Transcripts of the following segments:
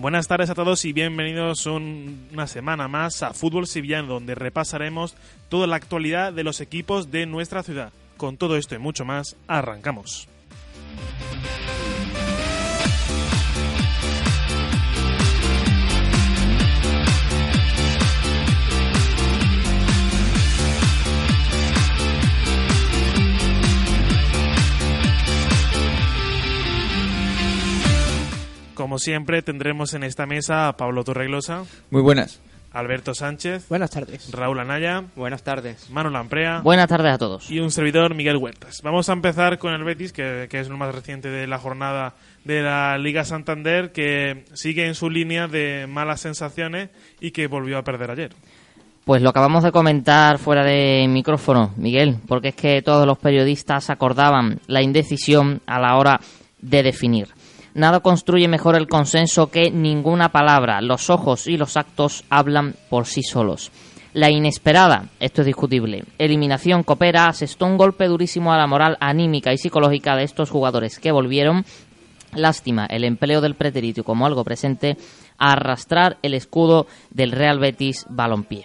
Buenas tardes a todos y bienvenidos un- una semana más a Fútbol Sevillano, donde repasaremos toda la actualidad de los equipos de nuestra ciudad. Con todo esto y mucho más, arrancamos. Como siempre, tendremos en esta mesa a Pablo Torreglosa, Muy buenas. Alberto Sánchez, Buenas tardes. Raúl Anaya, Buenas tardes. Manu Lamprea Buenas tardes a todos. y un servidor Miguel Huertas. Vamos a empezar con el Betis, que, que es lo más reciente de la jornada de la Liga Santander, que sigue en su línea de malas sensaciones y que volvió a perder ayer. Pues lo acabamos de comentar fuera de micrófono, Miguel, porque es que todos los periodistas acordaban la indecisión a la hora de definir. Nada construye mejor el consenso que ninguna palabra. Los ojos y los actos hablan por sí solos. La inesperada, esto es discutible, eliminación coopera, asestó un golpe durísimo a la moral anímica y psicológica de estos jugadores que volvieron Lástima el empleo del pretérito como algo presente a arrastrar el escudo del Real Betis Balompié.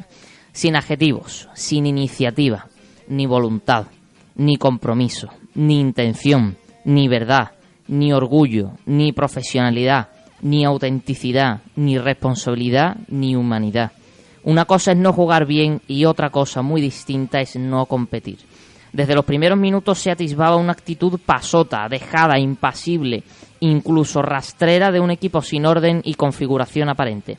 Sin adjetivos, sin iniciativa, ni voluntad, ni compromiso, ni intención, ni verdad, ni orgullo, ni profesionalidad, ni autenticidad, ni responsabilidad, ni humanidad. Una cosa es no jugar bien y otra cosa muy distinta es no competir. Desde los primeros minutos se atisbaba una actitud pasota, dejada, impasible, incluso rastrera de un equipo sin orden y configuración aparente.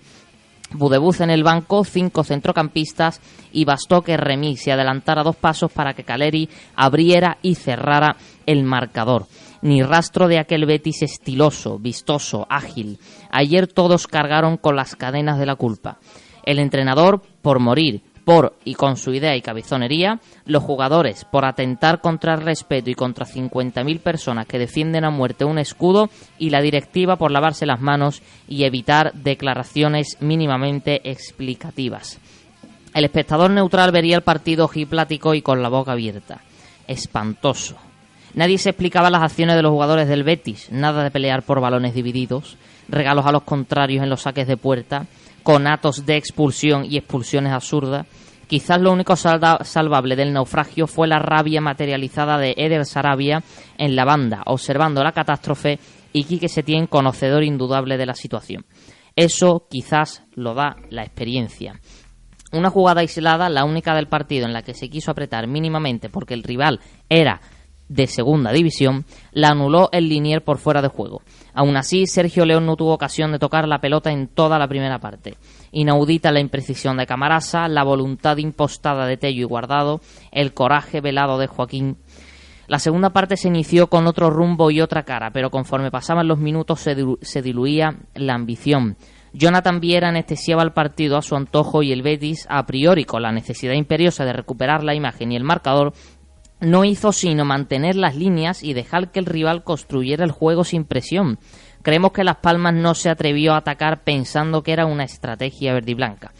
Budebuz en el banco, cinco centrocampistas y bastó que Remy se adelantara dos pasos para que Caleri abriera y cerrara el marcador. Ni rastro de aquel Betis estiloso, vistoso, ágil. Ayer todos cargaron con las cadenas de la culpa. El entrenador por morir, por y con su idea y cabezonería, los jugadores por atentar contra el respeto y contra 50.000 personas que defienden a muerte un escudo y la directiva por lavarse las manos y evitar declaraciones mínimamente explicativas. El espectador neutral vería el partido ojiplático y con la boca abierta. Espantoso. Nadie se explicaba las acciones de los jugadores del Betis, nada de pelear por balones divididos, regalos a los contrarios en los saques de puerta, conatos de expulsión y expulsiones absurdas. Quizás lo único salvable del naufragio fue la rabia materializada de Eder Sarabia en la banda, observando la catástrofe y Quique Setién conocedor indudable de la situación. Eso quizás lo da la experiencia. Una jugada aislada, la única del partido en la que se quiso apretar mínimamente porque el rival era de segunda división, la anuló el Linier por fuera de juego. Aún así, Sergio León no tuvo ocasión de tocar la pelota en toda la primera parte. Inaudita la imprecisión de Camarasa, la voluntad impostada de Tello y Guardado, el coraje velado de Joaquín. La segunda parte se inició con otro rumbo y otra cara, pero conforme pasaban los minutos se, se diluía la ambición. Jonathan Viera anestesiaba el partido a su antojo y el Betis, a priori con la necesidad imperiosa de recuperar la imagen y el marcador, no hizo sino mantener las líneas y dejar que el rival construyera el juego sin presión. Creemos que Las Palmas no se atrevió a atacar pensando que era una estrategia verde y blanca.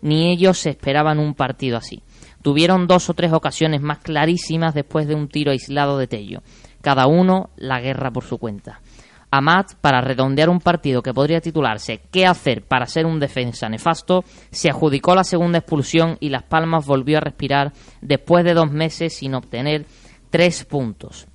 Ni ellos se esperaban un partido así. Tuvieron dos o tres ocasiones más clarísimas después de un tiro aislado de Tello. Cada uno la guerra por su cuenta. Amat, para redondear un partido que podría titularse ¿Qué hacer para ser un defensa nefasto?, se adjudicó la segunda expulsión y Las Palmas volvió a respirar después de dos meses sin obtener tres puntos.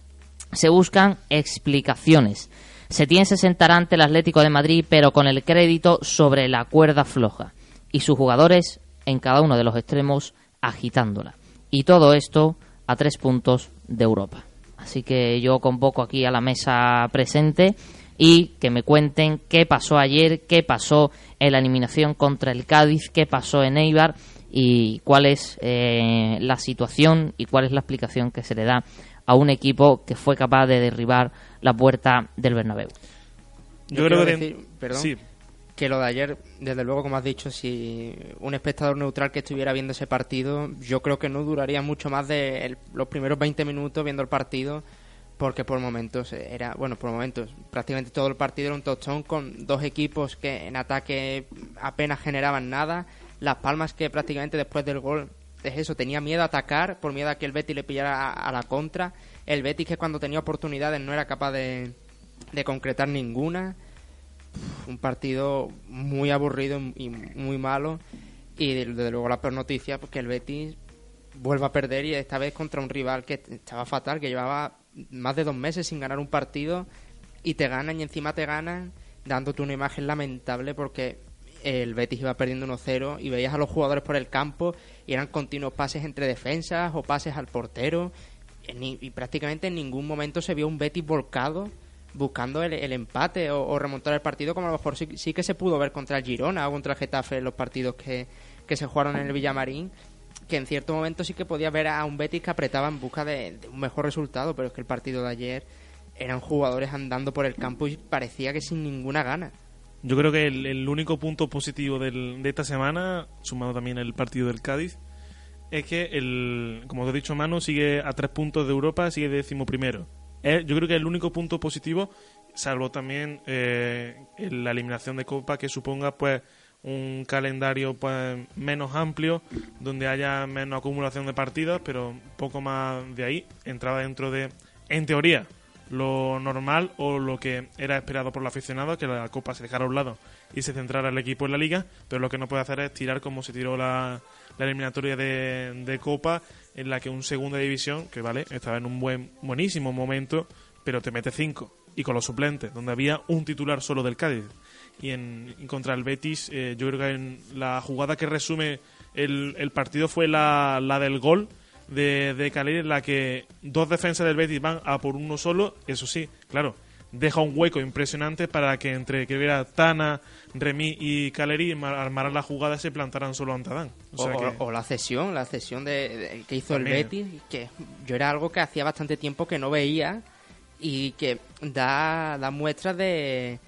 Se buscan explicaciones. Setién se sentará ante el Atlético de Madrid, pero con el crédito sobre la cuerda floja. Y sus jugadores en cada uno de los extremos agitándola. Y todo esto a tres puntos de Europa. Así que yo convoco aquí a la mesa presente y que me cuenten qué pasó ayer, qué pasó en la eliminación contra el Cádiz, qué pasó en Eibar y cuál es eh, la situación y cuál es la explicación que se le da a un equipo que fue capaz de derribar la puerta del Bernabéu. Yo, Yo creo que... decir, perdón, Sí, que lo de ayer, desde luego, como has dicho, si un espectador neutral que estuviera viendo ese partido, yo creo que no duraría mucho más de los primeros 20 minutos viendo el partido, porque por momentos era, bueno, por momentos, prácticamente todo el partido era un touchdown con dos equipos que en ataque apenas generaban nada, Las Palmas que prácticamente después del gol es eso, tenía miedo a atacar por miedo a que el Betis le pillara a, la contra, el Betis que cuando tenía oportunidades no era capaz de concretar ninguna un partido muy aburrido y muy malo. Y desde luego la peor noticia, porque el Betis vuelve a perder y esta vez contra un rival que estaba fatal, que llevaba más de dos meses sin ganar un partido y te ganan y encima te ganan dándote una imagen lamentable porque el Betis iba perdiendo 1-0 y veías a los jugadores por el campo y eran continuos pases entre defensas o pases al portero y, prácticamente en ningún momento se vio un Betis volcado buscando el, empate o, remontar el partido como a lo mejor sí, que se pudo ver contra el Girona o contra el Getafe en los partidos que, se jugaron en el Villamarín que en cierto momento sí que podía ver a un Betis que apretaba en busca de, un mejor resultado pero es que el partido de ayer eran jugadores andando por el campo y parecía que sin ninguna gana yo creo que el, único punto positivo del, de esta semana, sumado también el partido del Cádiz, es que, el, como te he dicho Manu, sigue a tres puntos de Europa, sigue décimo primero. Yo creo que el único punto positivo, salvo también eh, la eliminación de Copa, que suponga pues un calendario pues menos amplio, donde haya menos acumulación de partidos, pero poco más de ahí, entraba dentro de, en teoría, lo normal o lo que era esperado por los aficionados, que la Copa se dejara a un lado y se centrara el equipo en la Liga, pero lo que no puede hacer es tirar como se tiró la, eliminatoria de, Copa, en la que un segunda división, que vale, estaba en un buen buenísimo momento, pero te mete cinco, y con los suplentes, donde había un titular solo del Cádiz. Y en, contra el Betis, eh, yo creo que en la jugada que resume el, el partido fue la, la del gol, de, de en la que dos defensas del Betis van a por uno solo, eso sí, claro, deja un hueco impresionante para que entre que hubiera Tana, Remy y Caleri armaran la jugada y se plantaran solo ante Adán. O, la cesión, la cesión de, que hizo el Betis, que yo era algo que hacía bastante tiempo que no veía y que da, da muestras de,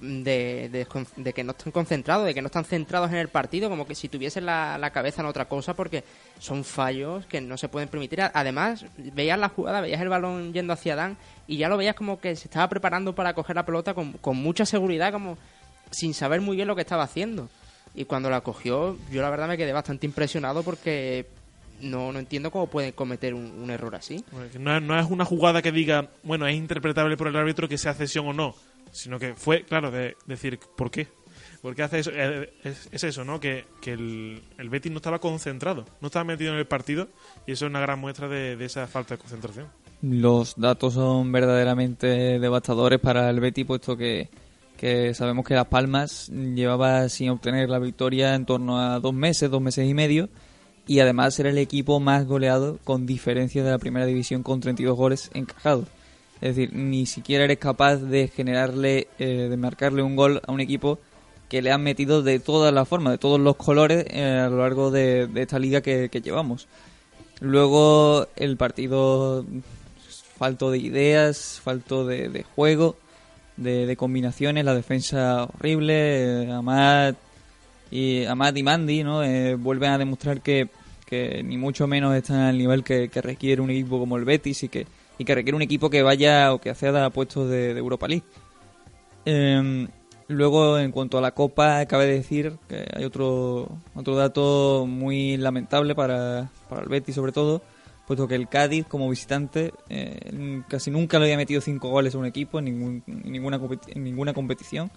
de, que no están concentrados, de que no están centrados en el partido, como que si tuviesen la, cabeza en otra cosa, porque son fallos que no se pueden permitir. Además, veías la jugada, veías el balón yendo hacia Dan y ya lo veías como que se estaba preparando para coger la pelota con, mucha seguridad, como sin saber muy bien lo que estaba haciendo. Y cuando la cogió, yo la verdad me quedé bastante impresionado porque no, no entiendo cómo puede cometer un, error así. No, no, es una jugada que diga, bueno, es interpretable por el árbitro que sea cesión o no sino que fue, claro, de decir, ¿por qué? ¿Por qué hace eso? Eh, es, eso, ¿no? Que, el, el, Betis no estaba concentrado, no estaba metido en el partido y eso es una gran muestra de, esa falta de concentración. Los datos son verdaderamente devastadores para el Betis, puesto que, que sabemos que Las Palmas llevaba sin obtener la victoria en torno a dos meses, dos meses y medio, y además era el equipo más goleado con diferencia de la primera división con 32 goles encajados. Es decir, ni siquiera eres capaz de generarle, eh, de marcarle un gol a un equipo que le han metido de todas las formas, de todos los colores eh, a lo largo de, esta liga que, llevamos. Luego el partido falto de ideas, falto de, juego, de, combinaciones, la defensa horrible, eh, Amad y Amad y Mandy, ¿no? vuelven a demostrar que, que, ni mucho menos están al nivel que requiere un equipo como el Betis y que y que requiere un equipo que vaya o que acceda a puestos de, Europa League. Em, luego, en cuanto a la Copa, cabe decir que hay otro, otro dato muy lamentable para, para el Betis, sobre todo, puesto que el Cádiz, como visitante, eh, casi nunca le había metido cinco goles a un equipo en, ningún, ninguna, en ninguna competición,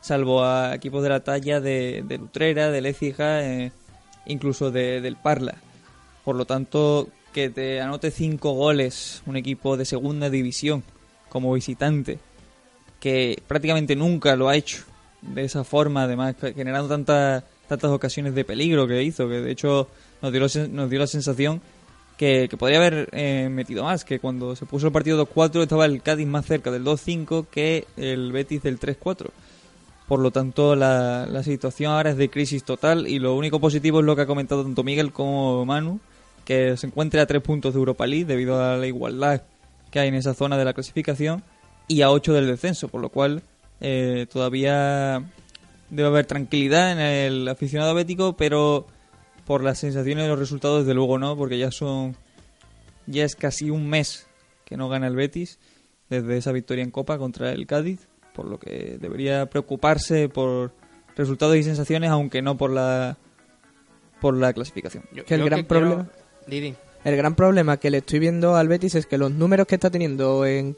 salvo a equipos de la talla de, de Lutrera, de Lecija, eh, incluso de, del Parla. Por lo tanto, que te anote cinco goles un equipo de segunda división como visitante, que prácticamente nunca lo ha hecho de esa forma, además generando tantas tantas ocasiones de peligro que hizo, que de hecho nos dio, nos dio la sensación que, podría haber eh, metido más, que cuando se puso el partido 2-4 estaba el Cádiz más cerca del 2-5 que el Betis del 3-4. Por lo tanto, la, la situación ahora es de crisis total y lo único positivo es lo que ha comentado tanto Miguel como Manu, que se encuentre a tres puntos de Europa League debido a la igualdad que hay en esa zona de la clasificación y a ocho del descenso, por lo cual eh, todavía debe haber tranquilidad en el aficionado bético, pero por las sensaciones de los resultados, desde luego no, porque ya son ya es casi un mes que no gana el Betis desde esa victoria en Copa contra el Cádiz, por lo que debería preocuparse por resultados y sensaciones, aunque no por la por la clasificación. que el gran problema el gran problema que le estoy viendo al Betis es que los números que está teniendo en,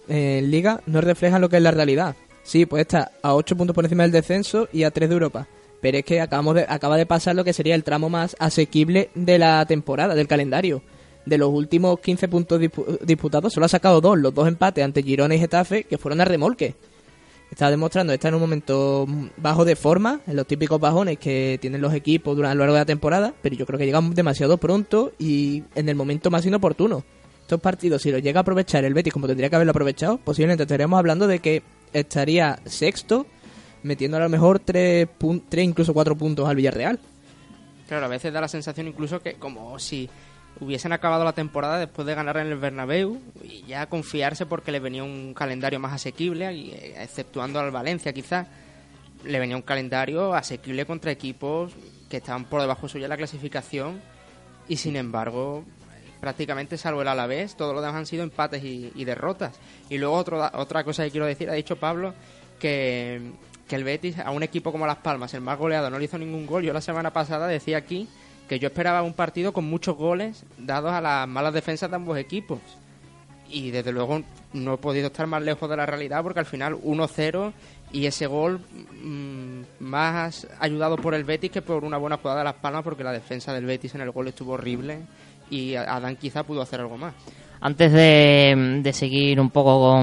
Liga no reflejan lo que es la realidad. Sí, pues está a 8 puntos por encima del descenso y a 3 de Europa. Pero es que acabamos de, acaba de pasar lo que sería el tramo más asequible de la temporada, del calendario. De los últimos 15 puntos disputados, solo ha sacado dos, los dos empates ante Girona y Getafe, que fueron a remolque. Está demostrando, está en un momento bajo de forma, en los típicos bajones que tienen los equipos durante a lo largo de la temporada, pero yo creo que llegamos demasiado pronto y en el momento más inoportuno. Estos partidos, si los llega a aprovechar el Betis como tendría que haberlo aprovechado, posiblemente estaríamos hablando de que estaría sexto, metiendo a lo mejor tres, tres incluso cuatro puntos al Villarreal. Claro, a veces da la sensación incluso que como si hubiesen acabado la temporada después de ganar en el Bernabéu y ya confiarse porque le venía un calendario más asequible, eh, exceptuando al Valencia quizás, le venía un calendario asequible contra equipos que estaban por debajo suya la clasificación y sin embargo prácticamente salvo el Alavés, todos los demás han sido empates y, derrotas. Y luego otra cosa que quiero decir, ha dicho Pablo que, que el Betis a un equipo como Las Palmas, el más goleado, no le hizo ningún gol. Yo la semana pasada decía aquí que yo esperaba un partido con muchos goles dados a las malas defensas de ambos equipos. Y desde luego no he podido estar más lejos de la realidad porque al final 1-0 y ese gol mm, más ayudado por el Betis que por una buena jugada de Las Palmas porque la defensa del Betis en el gol estuvo horrible y Adán quizá pudo hacer algo más. Antes de, seguir un poco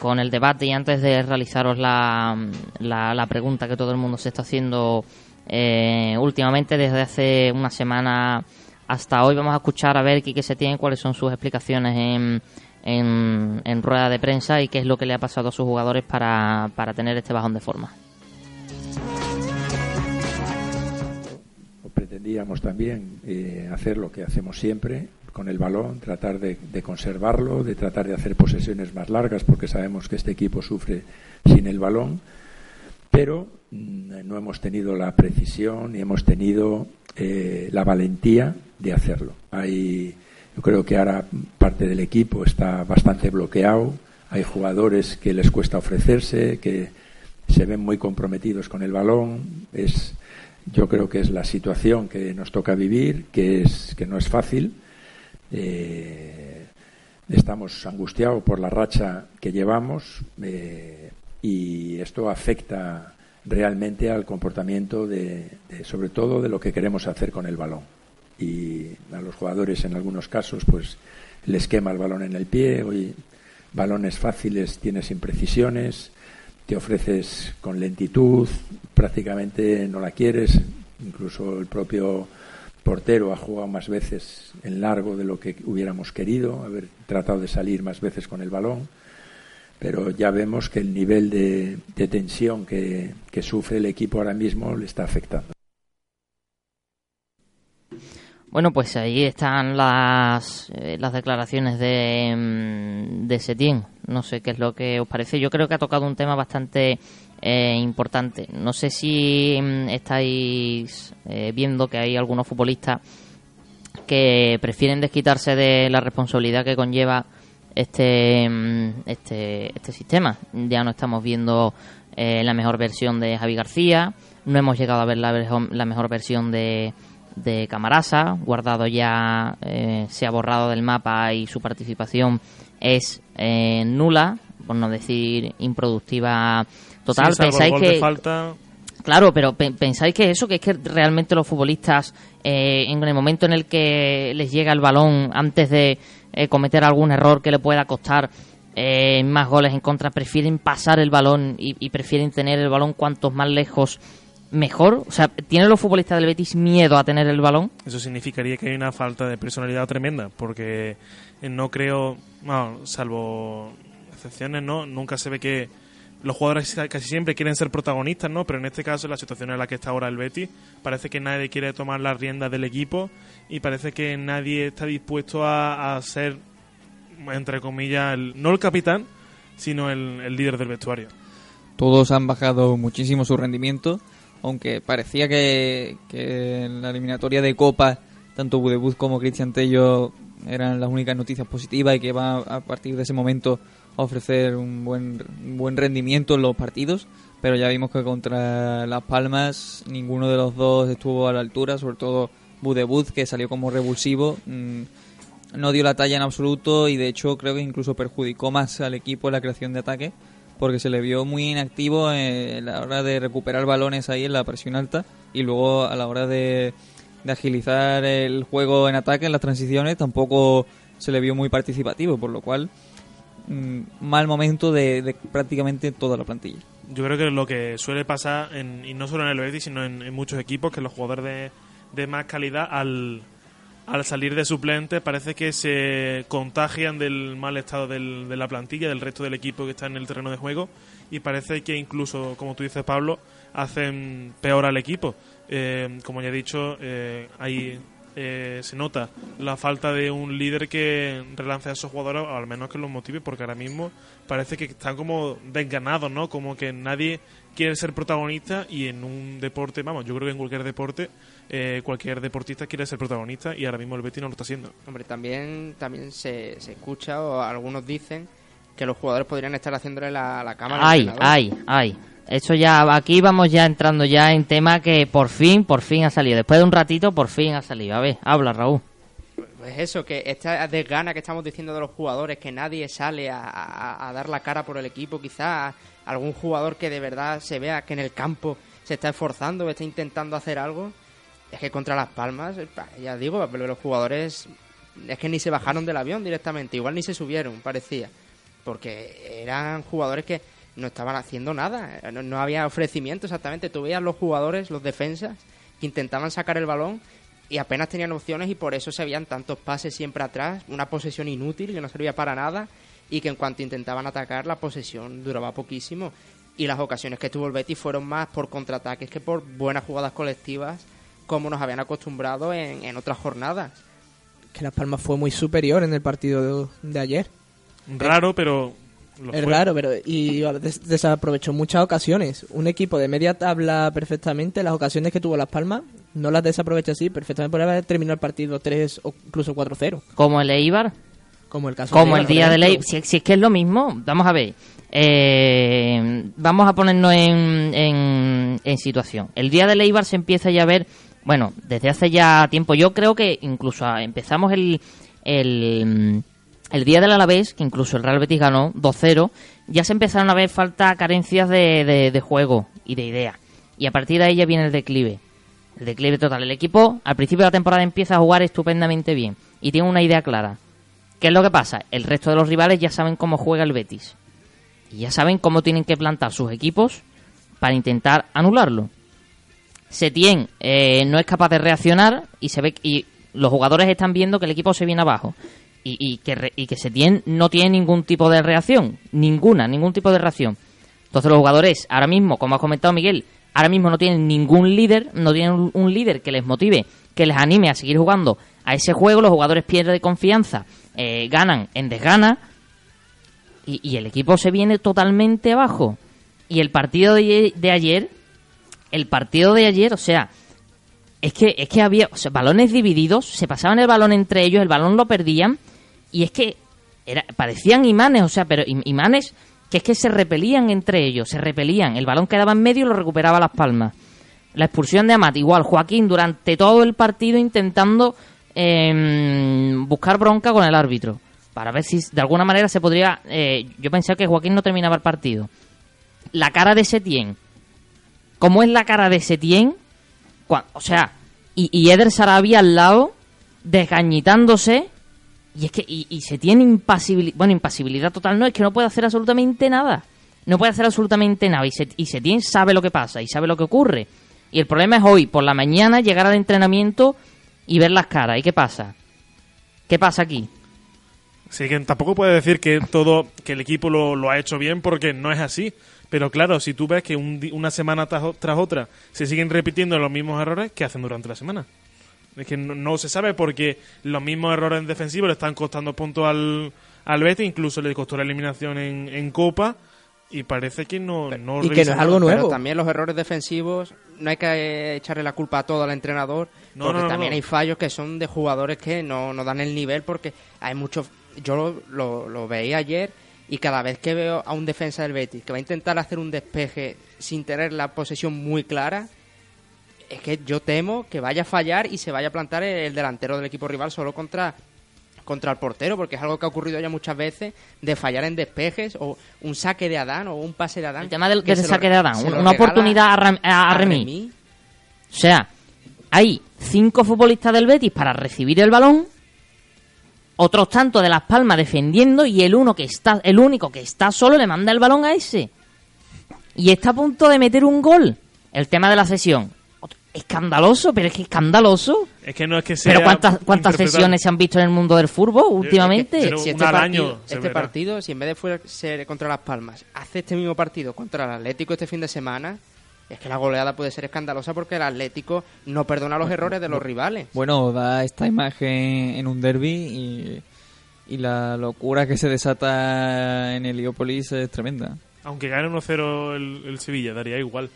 con, el debate y antes de realizaros la, la, pregunta que todo el mundo se está haciendo eh, últimamente desde hace una semana hasta hoy, vamos a escuchar a ver qué se tiene, cuáles son sus explicaciones en, en, rueda de prensa y qué es lo que le ha pasado a sus jugadores para, para tener este bajón de forma. pretendíamos también eh, hacer lo que hacemos siempre con el balón, tratar de, conservarlo, de tratar de hacer posesiones más largas, porque sabemos que este equipo sufre sin el balón, pero no hemos tenido la precisión ni hemos tenido eh, la valentía de hacerlo. Hay, yo creo que ahora parte del equipo está bastante bloqueado, hay jugadores que les cuesta ofrecerse, que se ven muy comprometidos con el balón, es yo creo que es la situación que nos toca vivir, que, es, que no es fácil. Eh, estamos angustiados por la racha que llevamos eh, y esto afecta realmente al comportamiento de, sobre todo de lo que queremos hacer con el balón. Y a los jugadores en algunos casos pues les quema el balón en el pie, hoy balones fáciles tienes imprecisiones, te ofreces con lentitud, prácticamente no la quieres, incluso el propio portero ha jugado más veces en largo de lo que hubiéramos querido, haber tratado de salir más veces con el balón, pero ya vemos que el nivel de, tensión que sufre el equipo ahora mismo le está afectando. Bueno, pues ahí están las, eh, declaraciones de, mm, de Setién. No sé qué es lo que os parece. Yo creo que ha tocado un tema bastante eh, importante. No sé si mm, estáis eh, viendo que hay algunos futbolistas que prefieren desquitarse de la responsabilidad que conlleva este, mm, este, este sistema. Ya no estamos viendo la mejor versión de Javi García, no hemos llegado a ver la, la mejor versión de de Camarasa. Guardado ya eh, se ha borrado del mapa y su participación es eh, nula, por no decir improductiva total. pensáis que falta... Claro, pero pensáis que eso, que es que realmente los futbolistas, eh, en el momento en el que les llega el balón, antes de cometer algún error que le pueda costar más goles en contra, prefieren pasar el balón y, prefieren tener el balón cuantos más lejos mejor? O sea, ¿tienen los futbolistas del Betis miedo a tener el balón? Eso significaría que hay una falta de personalidad tremenda, porque no creo, salvo excepciones, no, nunca se ve que los jugadores casi siempre quieren ser protagonistas, ¿no? Pero en este caso, la situación en la que está ahora el Betis, parece que nadie quiere tomar las riendas del equipo y parece que nadie está dispuesto a, ser, entre comillas, no el capitán, sino el, el líder del vestuario. Todos han bajado muchísimo su rendimiento aunque parecía que, en la eliminatoria de Copa tanto Budebus como Cristian Tello eran las únicas noticias positivas y que va a partir de ese momento ofrecer un buen, buen rendimiento en los partidos, pero ya vimos que contra Las Palmas ninguno de los dos estuvo a la altura, sobre todo Budebus que salió como revulsivo, mm, no dio la talla en absoluto y de hecho creo que incluso perjudicó más al equipo en la creación de ataque porque se le vio muy inactivo en la hora de recuperar balones ahí en la presión alta y luego a la hora de, de agilizar el juego en ataque, en las transiciones, tampoco se le vio muy participativo, por lo cual mal momento de, de prácticamente toda la plantilla. Yo creo que lo que suele pasar, en, y no solo en el Betis, sino en, muchos equipos, que los jugadores de, más calidad, al, al salir de suplente, parece que se contagian del mal estado del- de la plantilla, del resto del equipo que está en el terreno de juego, y parece que incluso, como tú dices, Pablo, hacen peor al equipo. Eh, como ya he dicho, eh, ahí eh, se nota la falta de un líder que relance a esos jugadores, o al menos que los motive, porque ahora mismo parece que están como desganados, ¿no? Como que nadie quiere ser protagonista y en un deporte, vamos, yo creo que en cualquier deporte, eh, cualquier deportista quiere ser protagonista y ahora mismo el Betis no lo está haciendo. Hombre, también, también se, se escucha o algunos dicen que los jugadores podrían estar haciéndole la, la cama al Ay, ay, ay. Eso ya, aquí vamos ya entrando ya en tema que por fin, por fin ha salido. Después de un ratito, por fin ha salido. A ver, habla Raúl. Pues eso, que esta desgana que estamos diciendo de los jugadores, que nadie sale a, a- a dar la cara por el equipo, quizás algún jugador que de verdad se vea que en el campo se está esforzando, está intentando hacer algo, es que contra Las Palmas, pa- ya digo, los jugadores es que ni se bajaron del avión directamente, igual ni se subieron, parecía, porque eran jugadores que no estaban haciendo nada, no, no había ofrecimiento exactamente, tú veías los jugadores, los defensas, que intentaban sacar el balón y apenas tenían opciones y por eso se veían tantos pases siempre atrás, una posesión inútil que no servía para nada y que en cuanto intentaban atacar la posesión duraba poquísimo y las ocasiones que tuvo el Betis fueron más por contraataques que por buenas jugadas colectivas como nos habían acostumbrado en, en otras jornadas. Que Las Palmas fue muy superior en el partido de, de ayer. Raro, pero... lo Es fue. raro, pero y des- desaprovechó muchas ocasiones. Un equipo de media tabla perfectamente, las ocasiones que tuvo Las Palmas, no las desaprovecha así. Perfectamente podría haber terminado el partido 3 o incluso 4-0, Como el Eibar, como el caso como de el Eibar, día por de ley. ejemplo. Si, si es que es lo mismo, vamos a ver. Eh, vamos a ponernos en, en, en situación. El día de Eibar se empieza ya a ver, bueno, desde hace ya tiempo. Yo creo que incluso empezamos el, el, el día del Alavés, que incluso el Real Betis ganó 2-0, ya se empezaron a ver falta carencias de, de, juego y de idea. Y a partir de ahí ya viene el declive. El declive total. El equipo al principio de la temporada empieza a jugar estupendamente bien y tiene una idea clara. ¿Qué es lo que pasa? El resto de los rivales ya saben cómo juega el Betis. Y ya saben cómo tienen que plantar sus equipos para intentar anularlo. Setién eh, no es capaz de reaccionar y se ve y los jugadores están viendo que el equipo se viene abajo y, y que re- y que no tiene ningún tipo de reacción, ninguna, ningún tipo de reacción. Entonces los jugadores ahora mismo, como ha comentado Miguel, ahora mismo no tienen ningún líder, no tienen un, líder que les motive, que les anime a seguir jugando a ese juego. Los jugadores pierden confianza, eh, ganan en desgana y, y el equipo se viene totalmente abajo. Y el partido de, de ayer, el partido de ayer, o sea, es que es que había balones divididos, se pasaban el balón entre ellos, el balón lo perdían y es que era, parecían imanes, o sea, pero im- imanes que es que se repelían entre ellos, se repelían. El balón quedaba en medio y lo recuperaba Las Palmas. La expulsión de Amat, igual, Joaquín durante todo el partido intentando eh, buscar bronca con el árbitro. Para ver si de alguna manera se podría... eh, yo pensaba que Joaquín no terminaba el partido. La cara de Setién. ¿Cómo es la cara de Setién? O sea, y, y Eder Sarabia al lado, desgañitándose. Y es que y, se tiene impasibilidad. Bueno, impasibilidad total no, es que no puede hacer absolutamente nada. No puede hacer absolutamente nada. Y, se, y Setién sabe lo que pasa y sabe lo que ocurre. Y el problema es hoy, por la mañana, llegar al entrenamiento y ver las caras. ¿Y qué pasa? ¿Qué pasa aquí? Sí, que tampoco puede decir que todo, que el equipo lo, lo ha hecho bien porque no es así. Pero claro, si tú ves que un una semana tras, tras otra se siguen repitiendo los mismos errores, ¿qué hacen durante la semana? Es que no, no se sabe porque los mismos errores en defensivo le están costando puntos al, al Betis, incluso le costó la eliminación en, en Copa y parece que no, no y que no es algo nuevo. Pero también los errores defensivos, no hay que echarle la culpa a todo al entrenador, No, porque no, no, también no. hay fallos que son de jugadores que no, no dan el nivel, porque hay muchos... Yo lo, lo, lo veía ayer y cada vez que veo a un defensa del Betis que va a intentar hacer un despeje sin tener la posesión muy clara, es que yo temo que vaya a fallar y se vaya a plantar el delantero del equipo rival solo contra contra el portero, porque es algo que ha ocurrido ya muchas veces, de fallar en despejes o un saque de Adán o un pase de Adán. El tema del, que del saque lo- de Adán, una oportunidad a, Ram- a- a Remy. Remy. O sea, hay cinco futbolistas del Betis para recibir el balón, otros tantos de Las Palmas defendiendo y el uno que está, el único que está solo le manda el balón a ese. Y está a punto de meter un gol. El tema de la sesión. Escandaloso, pero es que escandaloso. Es que no es que sea. Pero ¿cuántas, cuántas sesiones se han visto en el mundo del fútbol últimamente? Pero si una este, partido, año, este partido, si en vez de fuera- ser contra Las Palmas, hace este mismo partido contra el Atlético este fin de semana, es que la goleada puede ser escandalosa porque el Atlético no perdona los errores de los rivales. Bueno, da esta imagen en un derby y, y la locura que se desata en Heliópolis es tremenda. Aunque gane 1-0 el, el Sevilla, daría igual.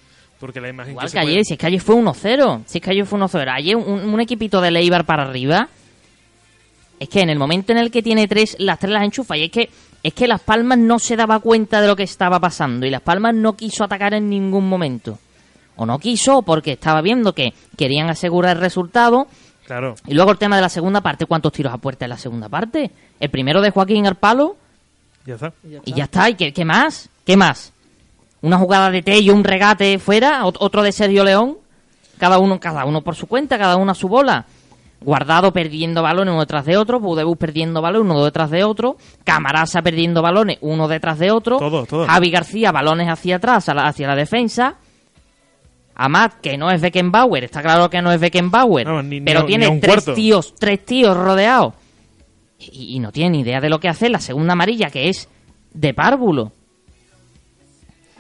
Porque la imagen Igual que que puede- ayer, si es que ayer fue 1-0. Si es que ayer fue 1-0. Ayer un, un equipito de Leibar para arriba. Es que en el momento en el que tiene tres, las tres las enchufa. Y es que, es que Las Palmas no se daba cuenta de lo que estaba pasando. Y Las Palmas no quiso atacar en ningún momento. O no quiso, porque estaba viendo que querían asegurar el resultado. Claro. Y luego el tema de la segunda parte. ¿Cuántos tiros a puerta en la segunda parte? El primero de Joaquín al palo. Ya está. Y ya está. ¿Y qué, qué más? ¿Qué más? Una jugada de Tello, un regate fuera, ot- otro de Sergio León. Cada uno, cada uno por su cuenta, cada uno a su bola. Guardado perdiendo balones uno detrás de otro, Budebus perdiendo balones uno detrás de otro, Camarasa perdiendo balones uno detrás de otro, Todo, todo. Javi García balones hacia atrás, hacia la defensa, Amat, que no es Beckenbauer, está claro que no es Beckenbauer, No, ni- ni pero ni tiene tres cuarto. tíos, tres tíos rodeados y, y no tiene ni idea de lo que hace la segunda amarilla, que es de párvulo.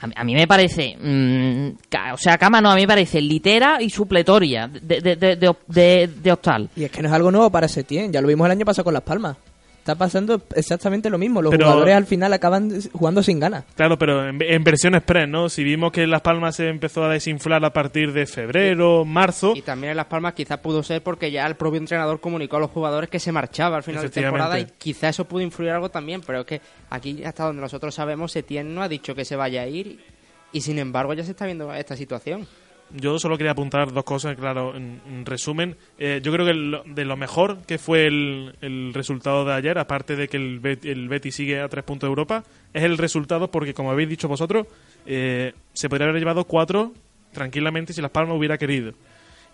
A, a mí me parece, mm, o sea, cama no, a mí me parece litera y supletoria de, de, de, de, de- de. Y es que no es algo nuevo para Setién, ya lo vimos el año pasado con Las Palmas. Está pasando exactamente lo mismo, los Pero- jugadores al final acaban jugando sin ganas. Claro, pero en, en versión express, ¿no? Si vimos que Las Palmas se empezó a desinflar a partir de febrero, marzo. Y también en Las Palmas quizás pudo ser porque ya el propio entrenador comunicó a los jugadores que se marchaba al final de temporada y quizás eso pudo influir algo también, pero es que aquí hasta donde nosotros sabemos Setién no ha dicho que se vaya a ir y sin embargo ya se está viendo esta situación. Yo solo quería apuntar dos cosas, claro, en, en resumen. eh, yo creo que lo- de lo mejor que fue el, el resultado de ayer, aparte de que el, Bet- el sigue a tres puntos de Europa, es el resultado porque, como habéis dicho vosotros, eh, se podría haber llevado cuatro tranquilamente si Las Palmas hubiera querido.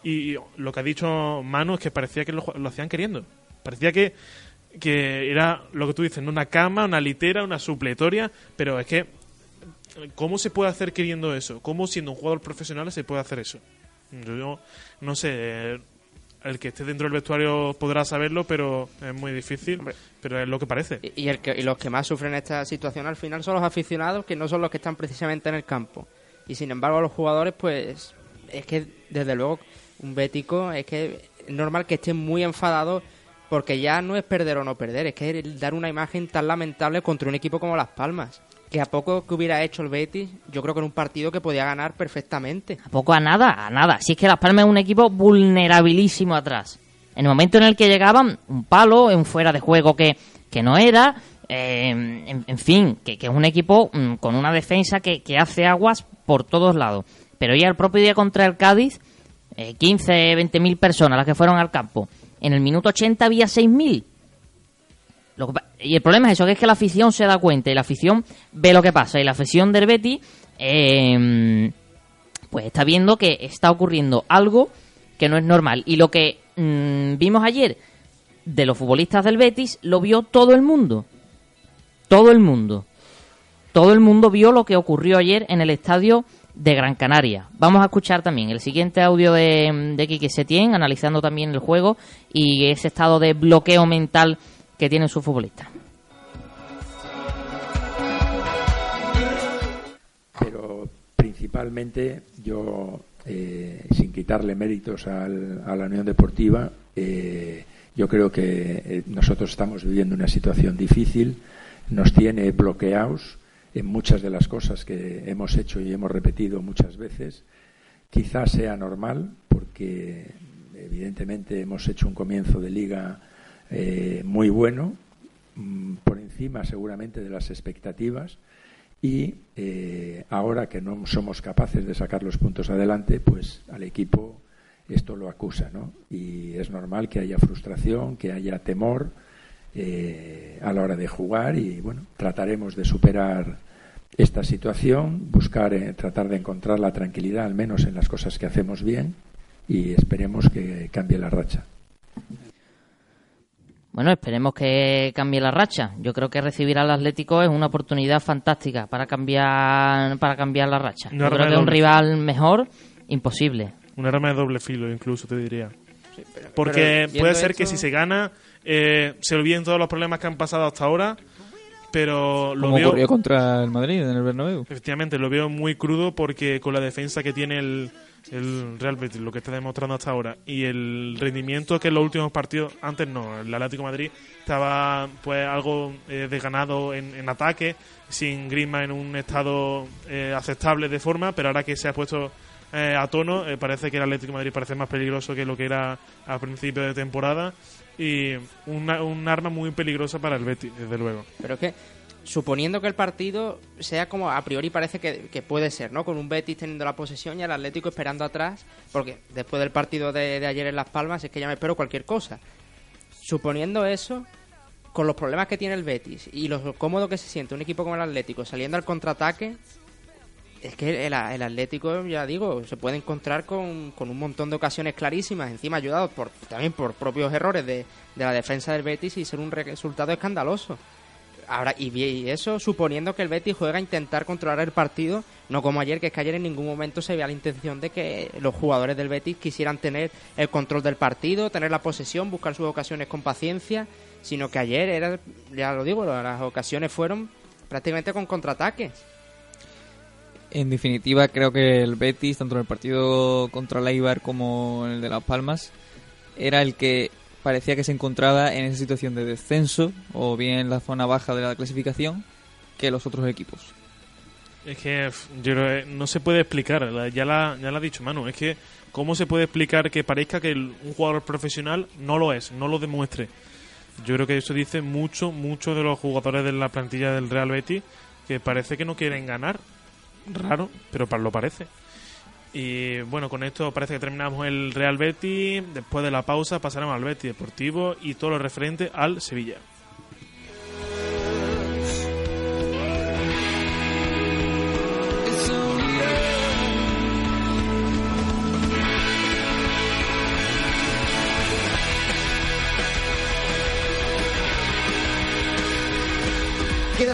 Y lo que ha dicho Manu es que parecía que lo, lo hacían queriendo. Parecía que, que era lo que tú dices, ¿no? una cama, una litera, una supletoria, pero es que ¿Cómo se puede hacer queriendo eso? ¿Cómo siendo un jugador profesional se puede hacer eso? Yo, no sé, eh, el que esté dentro del vestuario podrá saberlo, pero es muy difícil, pero es lo que parece. Y, y el que, y los que más sufren esta situación al final son los aficionados, que no son los que están precisamente en el campo. Y sin embargo, los jugadores, pues, es que desde luego, un bético, es que es normal que estén muy enfadados porque ya no es perder o no perder, es que es dar una imagen tan lamentable contra un equipo como Las Palmas. Que a poco que hubiera hecho el Betis, yo creo que en un partido que podía ganar perfectamente. A poco a nada, a nada. Si es que Las Palmas es un equipo vulnerabilísimo atrás. En el momento en el que llegaban, un palo, un fuera de juego que, que no era, eh, en, en fin, que, que es un equipo mm, con una defensa que, que hace aguas por todos lados. Pero ya el propio día contra el Cádiz, eh, 15, 20 mil personas las que fueron al campo. En el minuto 80 había 6 mil. Y el problema es eso, que es que la afición se da cuenta y la afición ve lo que pasa. Y la afición del Betis, eh, pues está viendo que está ocurriendo algo que no es normal. Y lo que mm, vimos ayer de los futbolistas del Betis, lo vio todo el mundo. Todo el mundo. Todo el mundo vio lo que ocurrió ayer en el estadio de Gran Canaria. Vamos a escuchar también el siguiente audio de, de Quique Setién, analizando también el juego y ese estado de bloqueo mental que tienen sus futbolistas. pero principalmente yo, eh, sin quitarle méritos al- a la Unión Deportiva, eh, yo creo que eh, nosotros estamos viviendo una situación difícil, nos tiene bloqueados en muchas de las cosas que hemos hecho y hemos repetido muchas veces. Quizás sea normal, porque evidentemente hemos hecho un comienzo de liga eh, muy bueno, mm, por encima seguramente de las expectativas y eh, ahora que no somos capaces de sacar los puntos adelante, pues al equipo esto lo acusa, ¿no? Y es normal que haya frustración, que haya temor eh, a la hora de jugar y bueno, trataremos de superar esta situación, buscar, eh, tratar de encontrar la tranquilidad, al menos en las cosas que hacemos bien, y esperemos que cambie la racha. Bueno, esperemos que cambie la racha. Yo creo que recibir al Atlético es una oportunidad fantástica para cambiar para cambiar la racha. Una Yo creo que de un rival mejor, imposible. Un arma de doble filo, incluso, te diría. pero Porque puede ser que si se gana, eh, se olviden todos los problemas que han pasado hasta ahora, pero lo Como veo... ocurrió contra el Madrid en el Bernabéu. Efectivamente, lo veo muy crudo porque con la defensa que tiene el, el Real Betis, lo que está demostrando hasta ahora, y el rendimiento que en los últimos partidos, antes no, el Atlético Madrid estaba pues algo eh, desganado en, ataque, sin Griezmann en un estado eh, aceptable de forma, pero ahora que se ha puesto eh, a tono, eh, parece que el Atlético Madrid parece más peligroso que lo que era a principio de temporada y una- un arma muy peligrosa para el Betis, desde luego. Pero es suponiendo que el partido sea como a priori parece que, que puede ser, ¿no? Con un Betis teniendo la posesión y el Atlético esperando atrás, porque después del partido de, de ayer en Las Palmas es que ya me espero cualquier cosa. Suponiendo eso, con los problemas que tiene el Betis y lo cómodo que se siente un equipo como el Atlético saliendo al contraataque, es que el, el Atlético, ya digo, se puede encontrar con, con un montón de ocasiones clarísimas, encima ayudados por, también por propios errores de, de la defensa del Betis y ser un re- resultado escandaloso. Ahora, y, eso suponiendo que el Betis juega a intentar controlar el partido, no como ayer, que es que ayer en ningún momento se veía la intención de que los jugadores del Betis quisieran tener el control del partido, tener la posesión, buscar sus ocasiones con paciencia, sino que ayer era, ya lo digo, las ocasiones fueron prácticamente con contraataques. En definitiva, creo que el Betis, tanto en el partido contra el Eibar como en el de Las Palmas, era el que parecía que se encontraba en esa situación de descenso o bien en la zona baja de la clasificación que los otros equipos. Es que yo creo que no se puede explicar, ya la, ya la ha dicho Manu, es que cómo se puede explicar que parezca que un jugador profesional no lo es, no lo demuestre. Yo creo que eso dice mucho, mucho de los jugadores de la plantilla del Real Betis, que parece que no quieren ganar. Raro, pero lo parece. Y bueno, con esto parece que terminamos el Real Betis. Después de la pausa pasaremos al Betis Deportivo y todo lo referente al Sevilla.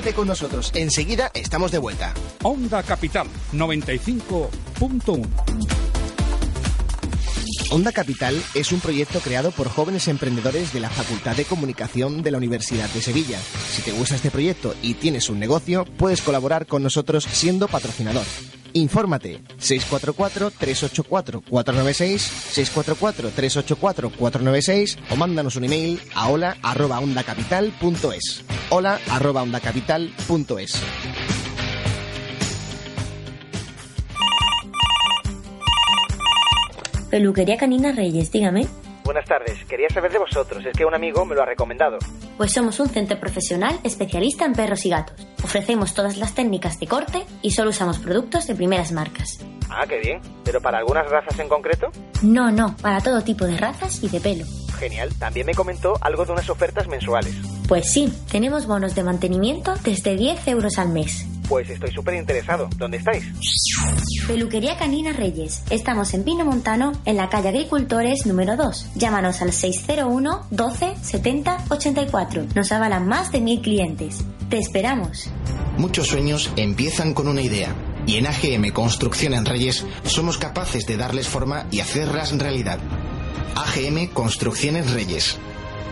Quédate con nosotros, enseguida estamos de vuelta. Onda Capital 95.1. Onda Capital es un proyecto creado por jóvenes emprendedores de la Facultad de Comunicación de la Universidad de Sevilla. Si te gusta este proyecto y tienes un negocio, puedes colaborar con nosotros siendo patrocinador. Infórmate 644-384-496, 644-384-496 o mándanos un email a hola arroba ondacapital.es. Hola arroba ondacapital.es. Peluquería Canina Reyes, dígame. Buenas tardes, quería saber de vosotros, es que un amigo me lo ha recomendado. Pues somos un centro profesional especialista en perros y gatos. Ofrecemos todas las técnicas de corte y solo usamos productos de primeras marcas. Ah, qué bien, pero para algunas razas en concreto. No, no, para todo tipo de razas y de pelo. Genial, también me comentó algo de unas ofertas mensuales. Pues sí, tenemos bonos de mantenimiento desde 10 euros al mes. Pues estoy súper interesado, ¿dónde estáis? Peluquería Canina Reyes. Estamos en Pino Montano, en la calle Agricultores número 2. Llámanos al 601 12 70 84. Nos avalan más de mil clientes. Te esperamos. Muchos sueños empiezan con una idea. Y en AGM Construcción en Reyes somos capaces de darles forma y hacerlas realidad. AGM Construcciones Reyes.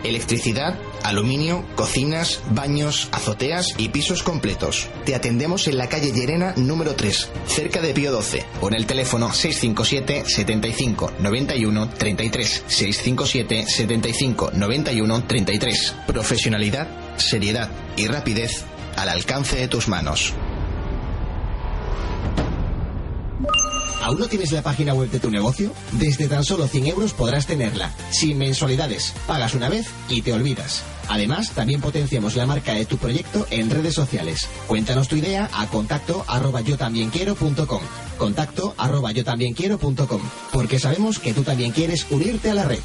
Electricidad, aluminio, cocinas, baños, azoteas y pisos completos. Te atendemos en la calle Llerena número 3, cerca de Pío 12, o el teléfono 657 75 91 33. 657 75 91 33. Profesionalidad, seriedad y rapidez al alcance de tus manos. ¿Aún no tienes la página web de tu negocio? Desde tan solo 100 euros podrás tenerla, sin mensualidades. Pagas una vez y te olvidas. Además, también potenciamos la marca de tu proyecto en redes sociales. Cuéntanos tu idea a contacto arroba yo también quiero.com. Contacto arroba yo también quiero.com. Porque sabemos que tú también quieres unirte a la red.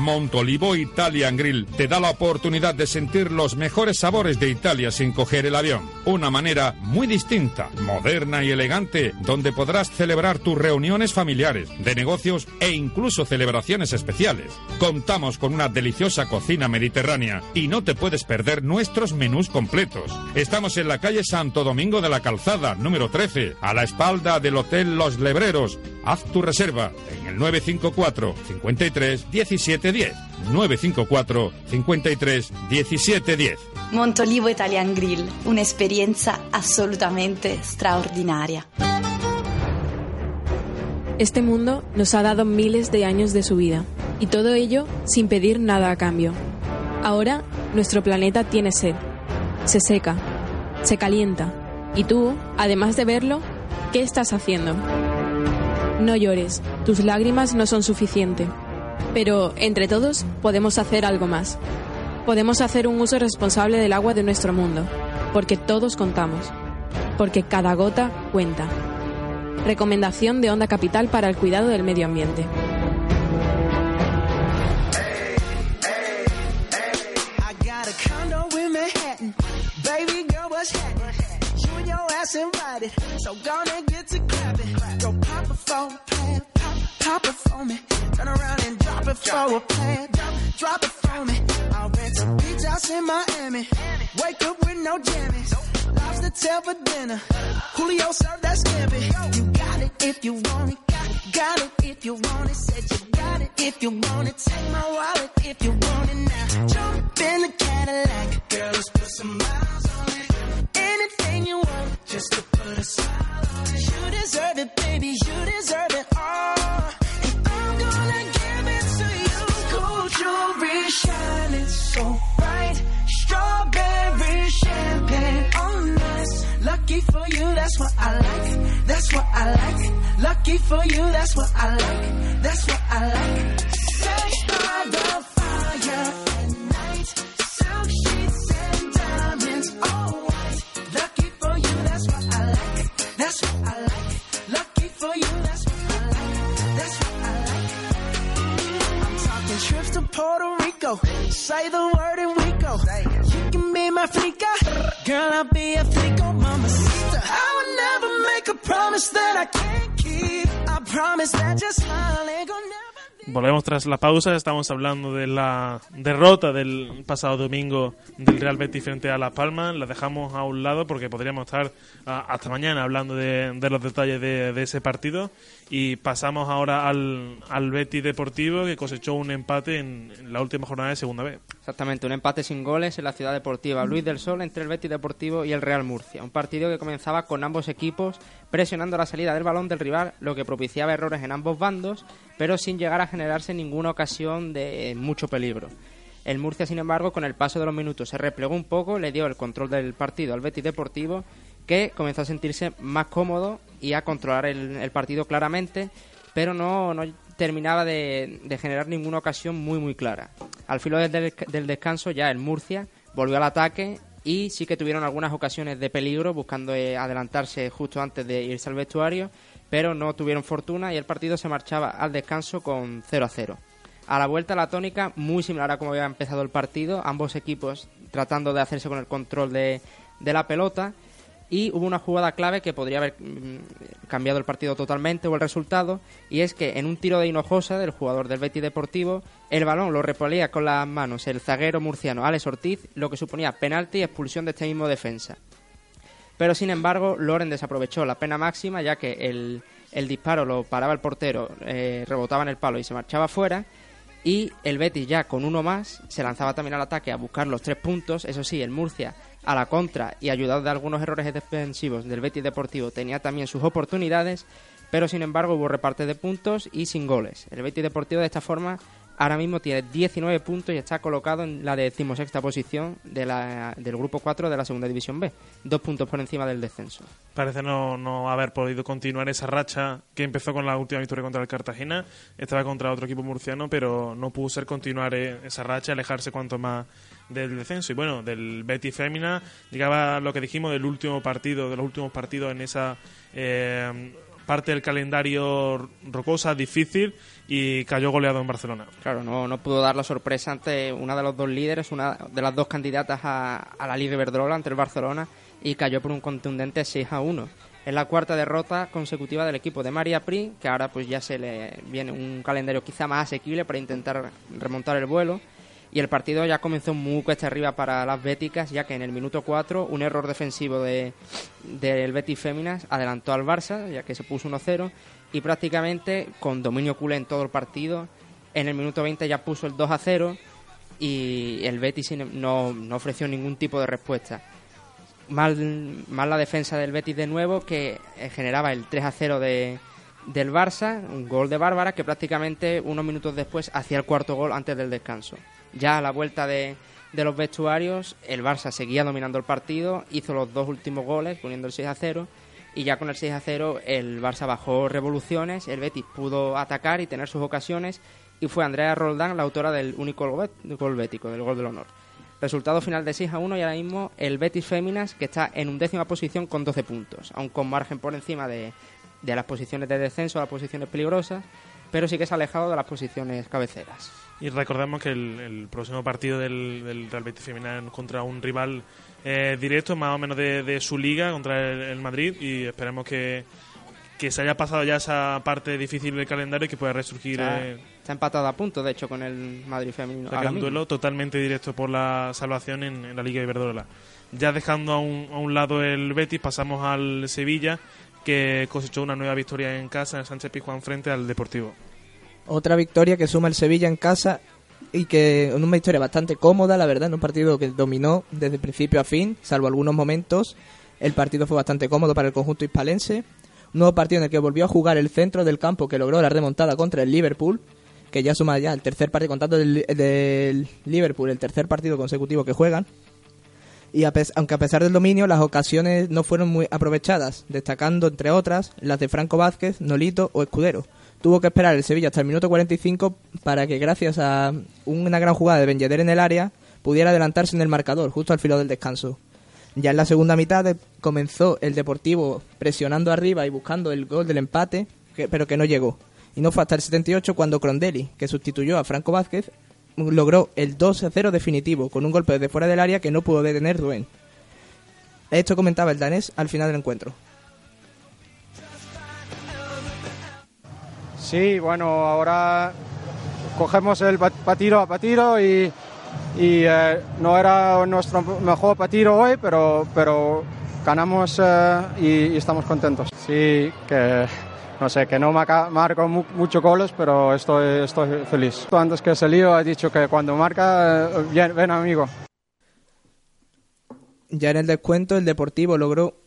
Montolivo Italian Grill te da la oportunidad de sentir los mejores sabores de Italia sin coger el avión. Una manera muy distinta, moderna y elegante, donde podrás celebrar tus reuniones familiares, de negocios e incluso celebraciones especiales. Contamos con una deliciosa cocina mediterránea y no te puedes perder nuestros menús completos. Estamos en la calle Santo Domingo de la Calzada, número 13, a la espalda del Hotel Los Lebreros. Haz tu reserva en el 954 53 17 10. 954 53 17 10. Montolivo Italian Grill, un'esperienza assolutamente straordinaria. Este mundo nos ha dado miles de años de su vida, y todo ello sin pedir nada a cambio. Ahora, nuestro planeta tiene sed, se seca, se calienta, y tú, además de verlo, ¿qué estás haciendo? No llores, tus lágrimas no son suficiente. Pero entre todos podemos hacer algo más. Podemos hacer un uso responsable del agua de nuestro mundo, porque todos contamos, porque cada gota cuenta. Recomendación de Onda Capital para el cuidado del medio ambiente. Beach house in Miami. Wake up with no jammies. Lobster tail for dinner. Julio served that scampi. You got it if you want it. Got it, if you want it. Said you got it if you want it. Take my wallet if you want it now. Jump in the Cadillac. Girl, let's put some miles on it. Anything you want, just to put a smile on it. You deserve it, baby. You deserve it all. So bright. Strawberry champagne on us. Lucky for you, that's what I like. That's what I like. Lucky for you, that's what I like. That's what I like. Sex by the fire at night. Silk sheets and diamonds, all white. Lucky for you, that's what I like. That's what I like. Lucky for you, that's what I like. That's what I like. I'm talking trips to Puerto Volvemos tras la pausa, estamos hablando de la derrota del pasado domingo del Real Betis frente a Las Palmas, la dejamos a un lado porque podríamos estar ah, hasta mañana hablando de, los detalles de, de ese partido y pasamos ahora al, al Betis Deportivo que cosechó un empate en, la última jornada de Segunda B. Exactamente, un empate sin goles en la ciudad deportiva Luis del Sol entre el Betis Deportivo y el Real Murcia. Un partido que comenzaba con ambos equipos presionando la salida del balón del rival, lo que propiciaba errores en ambos bandos, pero sin llegar a generarse ninguna ocasión de mucho peligro. El Murcia, sin embargo, con el paso de los minutos se replegó un poco, le dio el control del partido al Betis Deportivo, que comenzó a sentirse más cómodo y a controlar el, partido claramente, pero no, no terminaba de, generar ninguna ocasión muy muy clara. Al filo del, del descanso ya el Murcia volvió al ataque y sí que tuvieron algunas ocasiones de peligro buscando eh, adelantarse justo antes de irse al vestuario, pero no tuvieron fortuna y el partido se marchaba al descanso con 0 a 0. A la vuelta la tónica, muy similar a como había empezado el partido, ambos equipos tratando de hacerse con el control de la pelota y hubo una jugada clave que podría haber mm, cambiado el partido totalmente o el resultado y es que en un tiro de Hinojosa del jugador del Betis Deportivo el balón lo repolía con las manos el zaguero murciano Alex Ortiz lo que suponía penalti y expulsión de este mismo defensa. Pero sin embargo Loren desaprovechó la pena máxima ya que el, el disparo lo paraba el portero eh, rebotaba en el palo y se marchaba fuera y el Betis ya con uno más se lanzaba también al ataque a buscar los tres puntos. Eso sí el Murcia a la contra y ayudado de algunos errores defensivos del Betis Deportivo tenía también sus oportunidades, pero sin embargo hubo reparte de puntos y sin goles. El Betis Deportivo de esta forma ahora mismo tiene 19 puntos y está colocado en la decimosexta posición de la, del grupo 4 de la segunda división B, dos puntos por encima del descenso. Parece no, no haber podido continuar esa racha que empezó con la última victoria contra el Cartagena, estaba contra otro equipo murciano, pero no pudo ser continuar eh, esa racha, alejarse cuanto más del descenso. Y bueno, del Betis Fémina llegaba lo que dijimos del último partido, de los últimos partidos en esa eh, parte del calendario rocosa, difícil, y cayó goleado en Barcelona. Claro, no, no pudo dar la sorpresa ante una de los dos líderes, una de las dos candidatas a, a la Liga Iberdrola ante el Barcelona y cayó por un contundente 6 a 1. Es la cuarta derrota consecutiva del equipo de María Pri, que ahora pues ya se le viene un calendario quizá más asequible para intentar remontar el vuelo. Y el partido ya comenzó muy cuesta arriba para las béticas, ya que en el minuto 4 un error defensivo de, del Betis Féminas adelantó al Barça, ya que se puso 1-0, y prácticamente con dominio culé en todo el partido, en el minuto 20 ya puso el 2-0 y el Betis no, no ofreció ningún tipo de respuesta mal, mal la defensa del Betis de nuevo, que eh, generaba el 3 a 0 de, del Barça, un gol de Bárbara, que prácticamente unos minutos después hacía el cuarto gol antes del descanso. Ya a la vuelta de, los vestuarios, el Barça seguía dominando el partido, hizo los dos últimos goles, poniendo el 6 a 0, y ya con el 6 a 0 el Barça bajó revoluciones, el Betis pudo atacar y tener sus ocasiones, y fue Andrea Roldán la autora del único gol bético, del gol del honor. Resultado final de 6 a 1 y ahora mismo el Betis Féminas que está en undécima posición con 12 puntos, aún con margen por encima de, de las posiciones de descenso, las posiciones peligrosas, pero sí que se ha alejado de las posiciones cabeceras. Y recordemos que el, próximo partido del, del, Real Betis Femenina contra un rival eh, directo, más o menos de, de su liga, contra el, Madrid, y esperemos que, que se haya pasado ya esa parte difícil del calendario y que pueda resurgir. eh, Está empatado a punto, de hecho, con el Madrid femenino. O un duelo totalmente directo por la salvación en, la Liga Iberdrola. Ya dejando a un, a un, lado el Betis, pasamos al Sevilla, que cosechó una nueva victoria en casa en Sánchez Pizjuán frente al Deportivo. Otra victoria que suma el Sevilla en casa y que una victoria bastante cómoda, la verdad, en un partido que dominó desde principio a fin, salvo algunos momentos. El partido fue bastante cómodo para el conjunto hispalense. Un nuevo partido en el que volvió a jugar el centro del campo que logró la remontada contra el Liverpool que ya suma ya el tercer partido, contando del, Liverpool, el tercer partido consecutivo que juegan. Y aunque a pesar del dominio, las ocasiones no fueron muy aprovechadas, destacando entre otras las de Franco Vázquez, Nolito o Escudero. Tuvo que esperar el Sevilla hasta el minuto 45 para que, gracias a una gran jugada de Ben en el área, pudiera adelantarse en el marcador, justo al filo del descanso. Ya en la segunda mitad comenzó el Deportivo presionando arriba y buscando el gol del empate, pero que no llegó. Y no fue hasta el 78 cuando Crondelli, que sustituyó a Franco Vázquez, logró el 2-0 definitivo con un golpe desde fuera del área que no pudo detener Duen. Esto comentaba el danés al final del encuentro. Sí, bueno, ahora cogemos el patiro a patiro y, eh, no era nuestro mejor patiro hoy, pero, pero ganamos eh, y, estamos contentos. Sí, que no sé, que no marco mucho goles, pero estoy, estoy feliz. Antes que salió ha dicho que cuando marca, bien, ven amigo. Ya en el descuento el Deportivo logró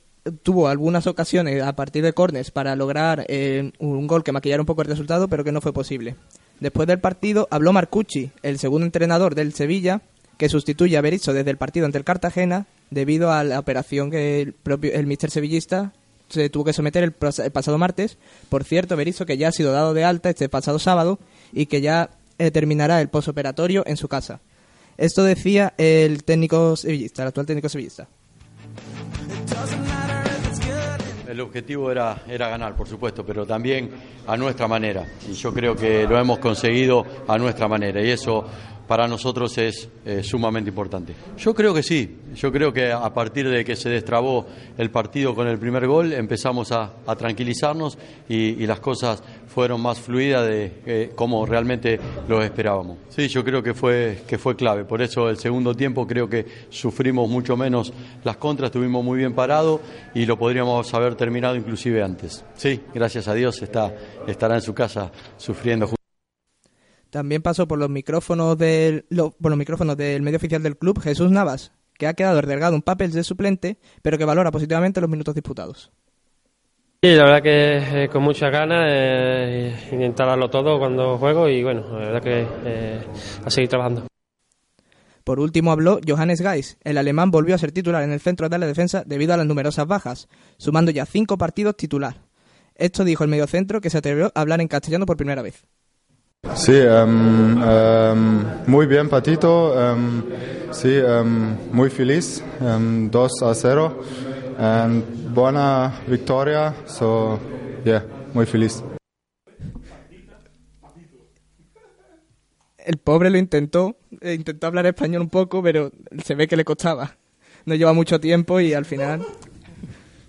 tuvo algunas ocasiones a partir de cornes para lograr eh, un gol que maquillara un poco el resultado, pero que no fue posible. Después del partido habló Marcucci, el segundo entrenador del Sevilla, que sustituye a Berizzo desde el partido ante el Cartagena debido a la operación que el propio el mister sevillista se tuvo que someter el, pasado martes. Por cierto, Berizzo que ya ha sido dado de alta este pasado sábado y que ya eh, terminará el posoperatorio en su casa. Esto decía el técnico sevillista, el actual técnico sevillista. El objetivo era, era ganar, por supuesto, pero también a nuestra manera. Y yo creo que lo hemos conseguido a nuestra manera. Y eso para nosotros es eh, sumamente importante. Yo creo que sí, yo creo que a partir de que se destrabó el partido con el primer gol empezamos a, tranquilizarnos y, las cosas fueron más fluidas de eh, como realmente lo esperábamos. Sí, yo creo que fue, que fue clave, por eso el segundo tiempo creo que sufrimos mucho menos las contras, estuvimos muy bien parados y lo podríamos haber terminado inclusive antes. Sí, gracias a Dios está, estará en su casa sufriendo. También pasó por los micrófonos del, por los micrófonos del medio oficial del club Jesús Navas, que ha quedado relegado un papel de suplente, pero que valora positivamente los minutos disputados. Sí, la verdad que eh, con muchas ganas, eh, intentar darlo todo cuando juego y bueno, la verdad que eh, a seguir trabajando. Por último habló Johannes Geis. El alemán volvió a ser titular en el centro de la defensa debido a las numerosas bajas, sumando ya cinco partidos titular. Esto dijo el mediocentro que se atrevió a hablar en castellano por primera vez. Sí, um, um, muy bien Patito, um, sí, muy feliz, 2 a 0, buena victoria, so, yeah, muy feliz. El pobre lo intentó, eh, intentó hablar español un poco, pero se ve que le costaba. No lleva mucho tiempo y al final...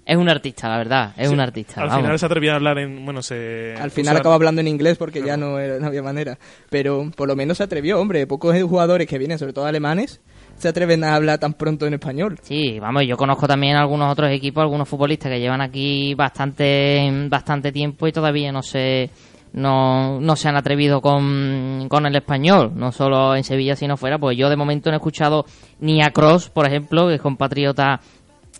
Es un artista, la verdad, es Sí, un artista. Al vamos. final se atrevía a hablar en. Bueno, se. Al final a- acaba hablando en inglés porque ya no, era- no había manera. Pero por lo menos se atrevió, hombre. Pocos jugadores que vienen, sobre todo alemanes, se atreven a hablar tan pronto en español. Sí, vamos, yo conozco también algunos otros equipos, algunos futbolistas que llevan aquí bastante bastante tiempo y todavía no se no, no se han atrevido con, con el español, no solo en Sevilla sino fuera, pues yo de momento no he escuchado ni a Cross, por ejemplo, que es compatriota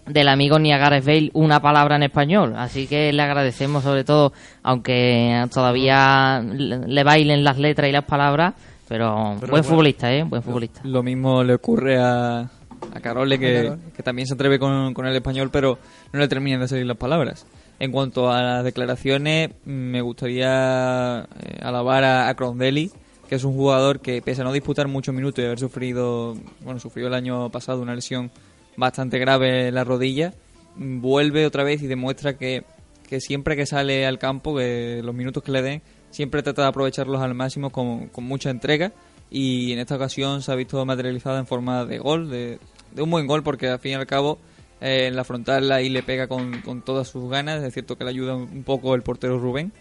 del amigo ni a Gareth Bale una palabra en español, así que le agradecemos sobre todo, aunque todavía le le bailen las letras y las palabras, pero, Pero buen bueno. futbolista, ¿eh? Buen futbolista. Lo mismo le ocurre a, a Carole, que, Carole. que también se atreve con, con el español, pero no le terminan de salir las palabras. En cuanto a las declaraciones, me gustaría eh, alabar a, a Crondelli, que es un jugador que, pese a no disputar muchos minutos y haber sufrido, bueno, sufrió el año pasado una lesión bastante grave la rodilla, vuelve otra vez y demuestra que, que siempre que sale al campo, que los minutos que le den, siempre trata de aprovecharlos al máximo con, con mucha entrega. Y en esta ocasión se ha visto materializada en forma de gol, de, de un buen gol porque al fin y al cabo eh, en la frontal ahí le pega con, con todas sus ganas, es cierto que le ayuda un poco el portero Rubén,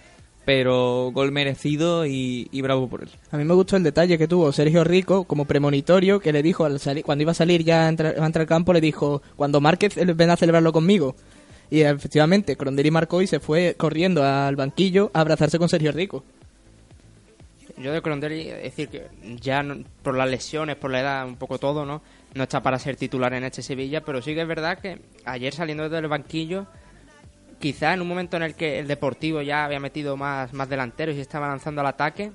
pero gol merecido y, y bravo por él. A mí me gustó el detalle que tuvo Sergio Rico como premonitorio que le dijo al salir, cuando iba a salir ya a entrar, a entrar al campo le dijo cuando marques eh, ven a celebrarlo conmigo y efectivamente Crondelli marcó y se fue corriendo al banquillo a abrazarse con Sergio Rico. Yo de Crondelli, es decir, que ya no- por las lesiones, por la edad, un poco todo, ¿no? No está para ser titular en este Sevilla, pero sí que es verdad que ayer saliendo del banquillo, quizá en un momento en el que el Deportivo ya había metido más, más delanteros y estaba lanzando al ataque,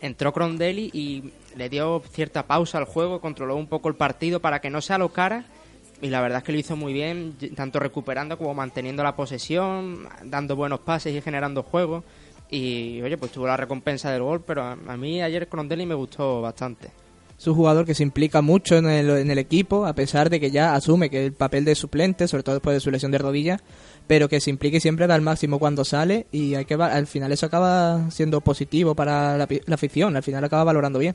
entró Crondelli y le dio cierta pausa al juego, controló un poco el partido para que no se alocara y la verdad es que lo hizo muy bien, tanto recuperando como manteniendo la posesión, dando buenos pases y generando juego. Y oye, pues tuvo la recompensa del gol, pero a, a mí ayer Crondelli me gustó bastante. Es un jugador que se implica mucho en el, en el equipo, a pesar de que ya asume que el papel de suplente, sobre todo después de su lesión de rodilla, pero que se implique siempre da el máximo cuando sale y hay que al final eso acaba siendo positivo para la, la afición, al final acaba valorando bien.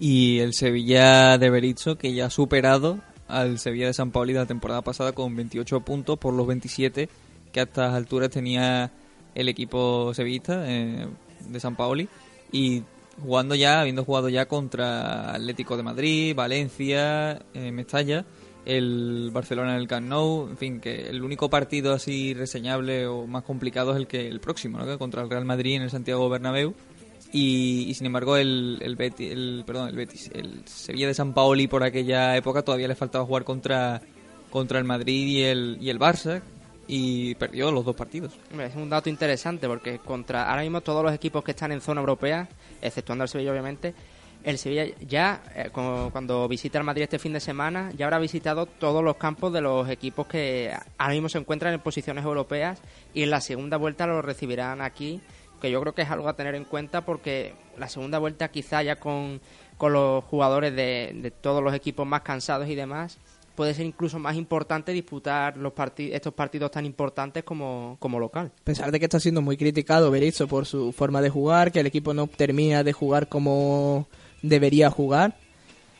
Y el Sevilla de Berizzo, que ya ha superado al Sevilla de San Paoli de la temporada pasada con 28 puntos por los 27 que a estas alturas tenía el equipo sevillista eh, de San Paoli. Y jugando ya, habiendo jugado ya contra Atlético de Madrid, Valencia, eh, Mestalla, el Barcelona en el Camp Nou, en fin, que el único partido así reseñable o más complicado es el que el próximo, ¿no? Que contra el Real Madrid en el Santiago Bernabéu. Y, sin embargo el, el, Betis, el perdón el Betis el Sevilla de San Paoli por aquella época todavía le faltaba jugar contra contra el Madrid y el y el Barça y perdió los dos partidos Es un dato interesante porque contra ahora mismo todos los equipos que están en zona europea, exceptuando al Sevilla obviamente, el Sevilla ya eh, cuando visita el Madrid este fin de semana ya habrá visitado todos los campos de los equipos que ahora mismo se encuentran en posiciones europeas y en la segunda vuelta lo recibirán aquí, que yo creo que es algo a tener en cuenta porque la segunda vuelta quizá ya con, con los jugadores de, todos los equipos más cansados y demás puede ser incluso más importante disputar los parti- estos partidos tan importantes como, como local. A de que está siendo muy criticado Berizzo por su forma de jugar, que el equipo no termina de jugar como debería jugar,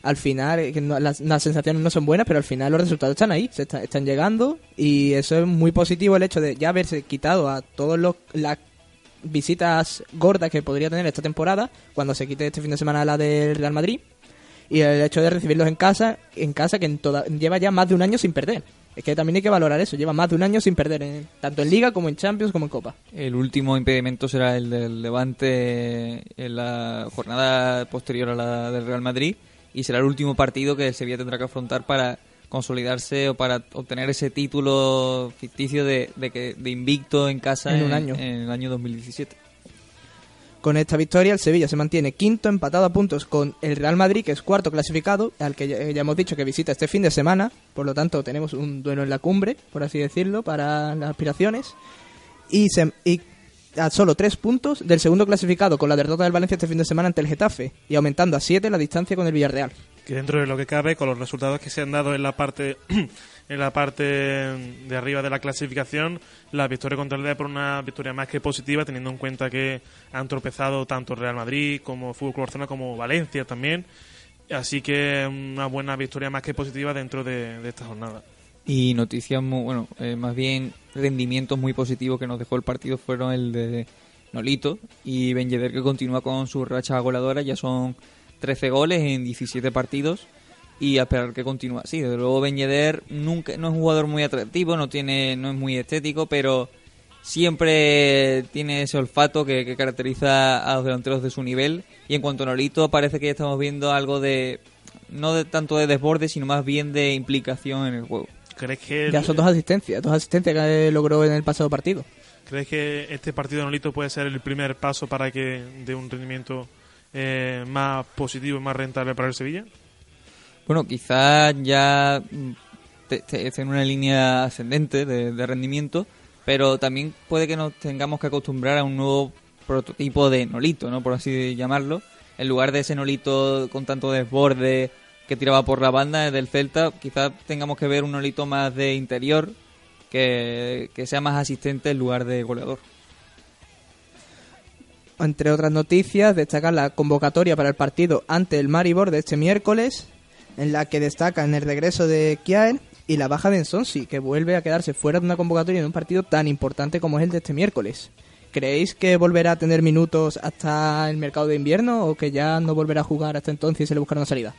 al final eh, las, sensaciones no son buenas, pero al final los resultados están ahí, se está- están llegando y eso es muy positivo el hecho de ya haberse quitado a todos los las visitas gordas que podría tener esta temporada cuando se quite este fin de semana la del Real Madrid y el hecho de recibirlos en casa, en casa que en toda, lleva ya más de un año sin perder. Es que también hay que valorar eso, lleva más de un año sin perder, en- tanto en Liga como en Champions como en Copa. el último impedimento será el del Levante en la jornada posterior a la del Real Madrid y será el último partido que el Sevilla tendrá que afrontar para consolidarse o para obtener ese título ficticio de, de que de invicto en casa En un año. en el año 2017 Con esta victoria, el Sevilla se mantiene quinto, empatado a puntos con el Real Madrid, que es cuarto clasificado, al que ya, ya hemos dicho que visita este fin de semana. Por lo tanto, tenemos un duelo en la cumbre, por así decirlo, para las aspiraciones. Y, se, y a solo tres puntos del segundo clasificado, con la derrota del Valencia este fin de semana ante el Getafe, y aumentando a siete la distancia con el Villarreal. que dentro de lo que cabe, con los resultados que se han dado en la parte en la parte de arriba de la clasificación, la victoria contra el Depor una victoria más que positiva, teniendo en cuenta que han tropezado tanto Real Madrid como Fútbol Barcelona como Valencia también. Así que una buena victoria más que positiva dentro de, esta jornada. Y noticias muy, bueno, eh, más bien rendimientos muy positivos que nos dejó el partido fueron el de Nolito y Ben que continúa con su racha goleadora, ya son 13 goles en 17 partidos y a esperar que continúe así. Desde luego Ben Yedder nunca, no es un jugador muy atractivo, no, tiene, no es muy estético, pero siempre tiene ese olfato que, que caracteriza a los delanteros de su nivel y en cuanto a Nolito parece que ya estamos viendo algo de no de tanto de desborde, sino más bien de implicación en el juego. ¿Crees que Ya son dos asistencias, dos asistencias que logró en el pasado partido. ¿Crees que este partido de Nolito puede ser el primer paso para que dé un rendimiento eh, más positivo y más rentable para el Sevilla? Bueno, quizás ya mm, esté en una línea ascendente de, de rendimiento, pero también puede que nos tengamos que acostumbrar a un nuevo prototipo de Nolito, ¿no? Por así llamarlo. En lugar de ese Nolito con tanto desborde que tiraba por la banda del Celta, quizás tengamos que ver un Nolito más de interior, que, que sea más asistente en lugar de goleador. Entre otras noticias, destacar la convocatoria para el partido ante el Maribor de este miércoles, en la que destacan el regreso de Kiaer y la baja de Ensonsi, que vuelve a quedarse fuera de una convocatoria en un partido tan importante como es el de este miércoles. ¿Creéis que volverá a tener minutos hasta el mercado de invierno o que ya no volverá a jugar hasta entonces y se le buscará una salida?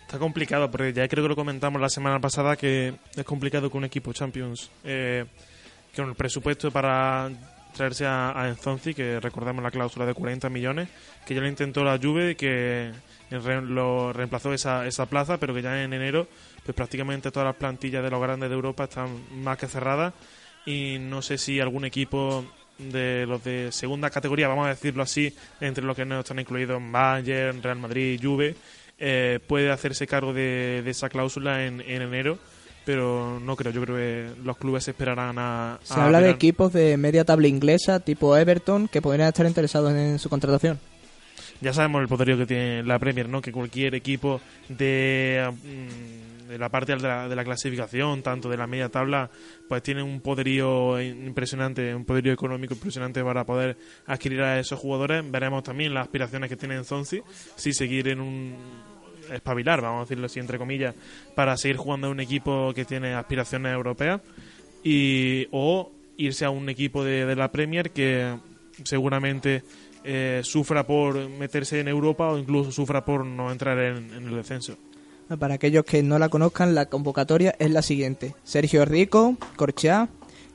Está complicado, porque ya creo que lo comentamos la semana pasada que es complicado que un equipo Champions, eh, con el presupuesto para traerse a, a que recordamos la cláusula de 40 millones, que ya lo intentó la Juve, que lo reemplazó esa, esa plaza, pero que ya en enero pues prácticamente todas las plantillas de los grandes de Europa están más que cerradas y no sé si algún equipo de los de segunda categoría, vamos a decirlo así, entre los que no están incluidos Bayern, Real Madrid, Juve, eh, puede hacerse cargo de, de esa cláusula en, en enero, pero no creo. Yo creo que los clubes esperarán a. Se habla de equipos de media tabla inglesa, tipo Everton, que podrían estar interesados en su contratación. Ya sabemos el poderío que tiene la Premier, ¿no? Que cualquier equipo de, mm, la parte de la, de la clasificación, tanto de la media tabla, pues tiene un poderío impresionante, un poderío económico impresionante para poder adquirir a esos jugadores. Veremos también las aspiraciones que tiene Zonzi, si seguir en un espabilar, vamos a decirlo así entre comillas, para seguir jugando en un equipo que tiene aspiraciones europeas y o irse a un equipo de, de la Premier que seguramente eh, sufra por meterse en Europa o incluso sufra por no entrar en, el descenso. Para aquellos que no la conozcan, la convocatoria es la siguiente. Sergio Rico, Corchá,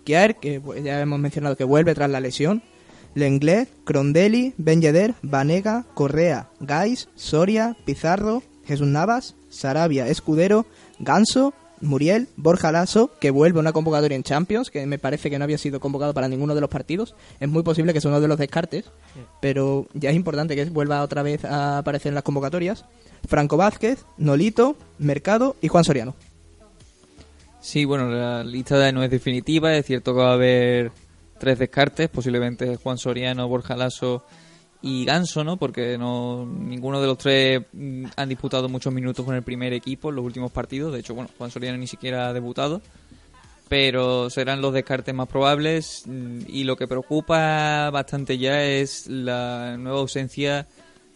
Kiaer, que pues, ya hemos mencionado que vuelve tras la lesión, Lenglet, Crondelli, Ben Yedder, Vanega, Correa, Gais, Soria, Pizarro, Jesús Navas, Sarabia, Escudero, Ganso, Muriel, Borja Lasso, que vuelve a una convocatoria en Champions, que me parece que no había sido convocado para ninguno de los partidos. Es muy posible que sea uno de los descartes, pero ya es importante que vuelva otra vez a aparecer en las convocatorias. Franco Vázquez, Nolito, Mercado y Juan Soriano. Sí, bueno, la lista no es definitiva. Es cierto que va a haber tres descartes, posiblemente Juan Soriano, Borja Lasso y Ganso, ¿no? Porque no ninguno de los tres mm, han disputado muchos minutos con el primer equipo en los últimos partidos. De hecho, bueno, Juan Soriano ni siquiera ha debutado. Pero serán los descartes más probables. mm, Y lo que preocupa bastante ya es la nueva ausencia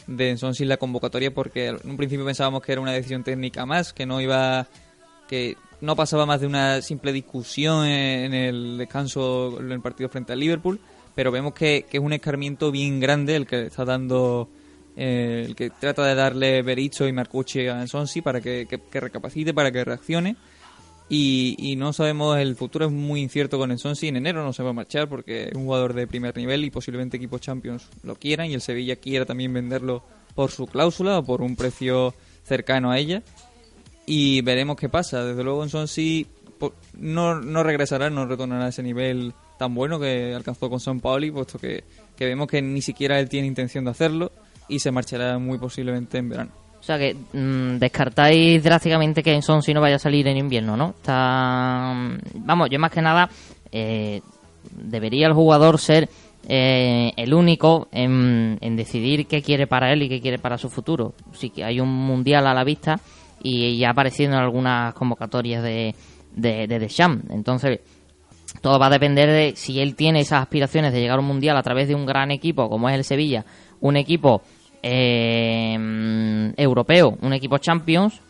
de Ensonsi en la convocatoria, porque en un principio pensábamos que era una decisión técnica más, que no iba que no pasaba más de una simple discusión en el descanso en el partido frente al Liverpool, pero vemos que, que es un escarmiento bien grande el que está dando, eh, el que trata de darle Bericho y Marcucci a Ensonsi para que, que- recapacite, para que reaccione. Y, y no sabemos, el futuro es muy incierto con Ensonsi. En enero no se va a marchar porque es un jugador de primer nivel y posiblemente equipos Champions lo quieran y el Sevilla quiera también venderlo por su cláusula o por un precio cercano a ella y veremos qué pasa. Desde luego, en po- no, no regresará, no retornará a ese nivel tan bueno que alcanzó con San Pauli, puesto que, que vemos que ni siquiera él tiene intención de hacerlo y se marchará muy posiblemente en verano. O sea que mm, descartáis drásticamente que Enson si no vaya a salir en invierno, ¿no? Está, mm, vamos, yo más que nada eh, debería el jugador ser eh, el único en, decidir qué quiere para él y qué quiere para su futuro. Sí que hay un mundial a la vista y ya ha aparecido en algunas convocatorias de, de, de Deschamps. Entonces, todo va a depender de si él tiene esas aspiraciones de llegar a un mundial a través de un gran equipo como es el Sevilla, un equipo eh, europeo, un equipo Champions,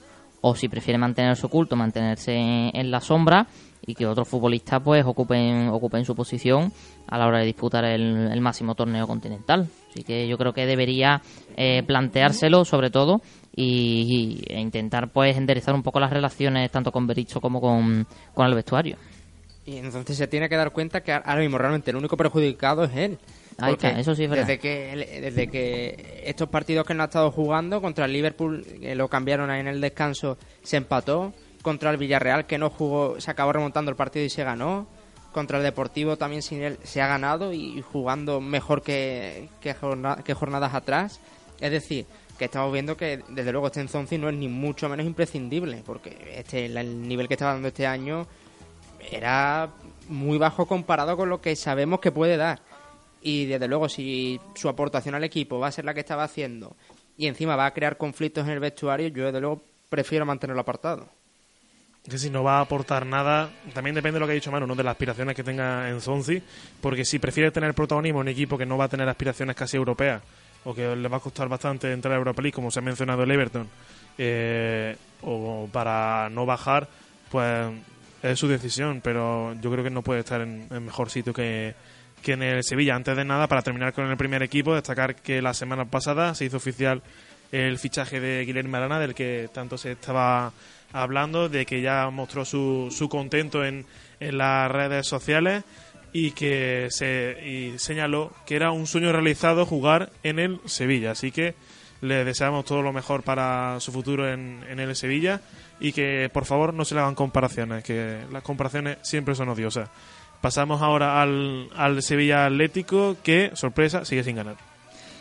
o si prefiere mantenerse oculto, mantenerse en la sombra y que otros futbolistas pues ocupen ocupen su posición a la hora de disputar el, el máximo torneo continental. Así que yo creo que debería eh, planteárselo sobre todo y, e intentar pues enderezar un poco las relaciones tanto con Bericho como con, con el vestuario. Y entonces se tiene que dar cuenta que ahora mismo realmente el único perjudicado es él. Ahí está, eso sí es verdad. Desde que, desde que estos partidos que no ha estado jugando, contra el Liverpool, que lo cambiaron ahí en el descanso, se empató. Contra el Villarreal, que no jugó, se acabó remontando el partido y se ganó. Contra el Deportivo también sin él se ha ganado y jugando mejor que, que, jorna- que jornadas atrás. Es decir, que estamos viendo que desde luego este Enzonzi no es ni mucho menos imprescindible, porque este el nivel que está dando este año era muy bajo comparado con lo que sabemos que puede dar. Y desde luego, si su aportación al equipo va a ser la que estaba haciendo y encima va a crear conflictos en el vestuario, yo desde luego prefiero mantenerlo apartado. que si no va a aportar nada, también depende de lo que ha dicho Manu, ¿no? de las aspiraciones que tenga en Zonzi, porque si prefiere tener protagonismo en equipo que no va a tener aspiraciones casi europeas, o que le va a costar bastante entrar a Europa League, como se ha mencionado el Everton, eh, o para no bajar, pues es su decisión, pero yo creo que no puede estar en, en mejor sitio que, que en el Sevilla. Antes de nada, para terminar con el primer equipo, destacar que la semana pasada se hizo oficial el fichaje de Guillermo Arana, del que tanto se estaba hablando, de que ya mostró su, su contento en, en las redes sociales y que se y señaló que era un sueño realizado jugar en el Sevilla. Así que le deseamos todo lo mejor para su futuro en, en el Sevilla y que por favor no se le hagan comparaciones, que las comparaciones siempre son odiosas. Pasamos ahora al, al Sevilla Atlético que, sorpresa, sigue sin ganar.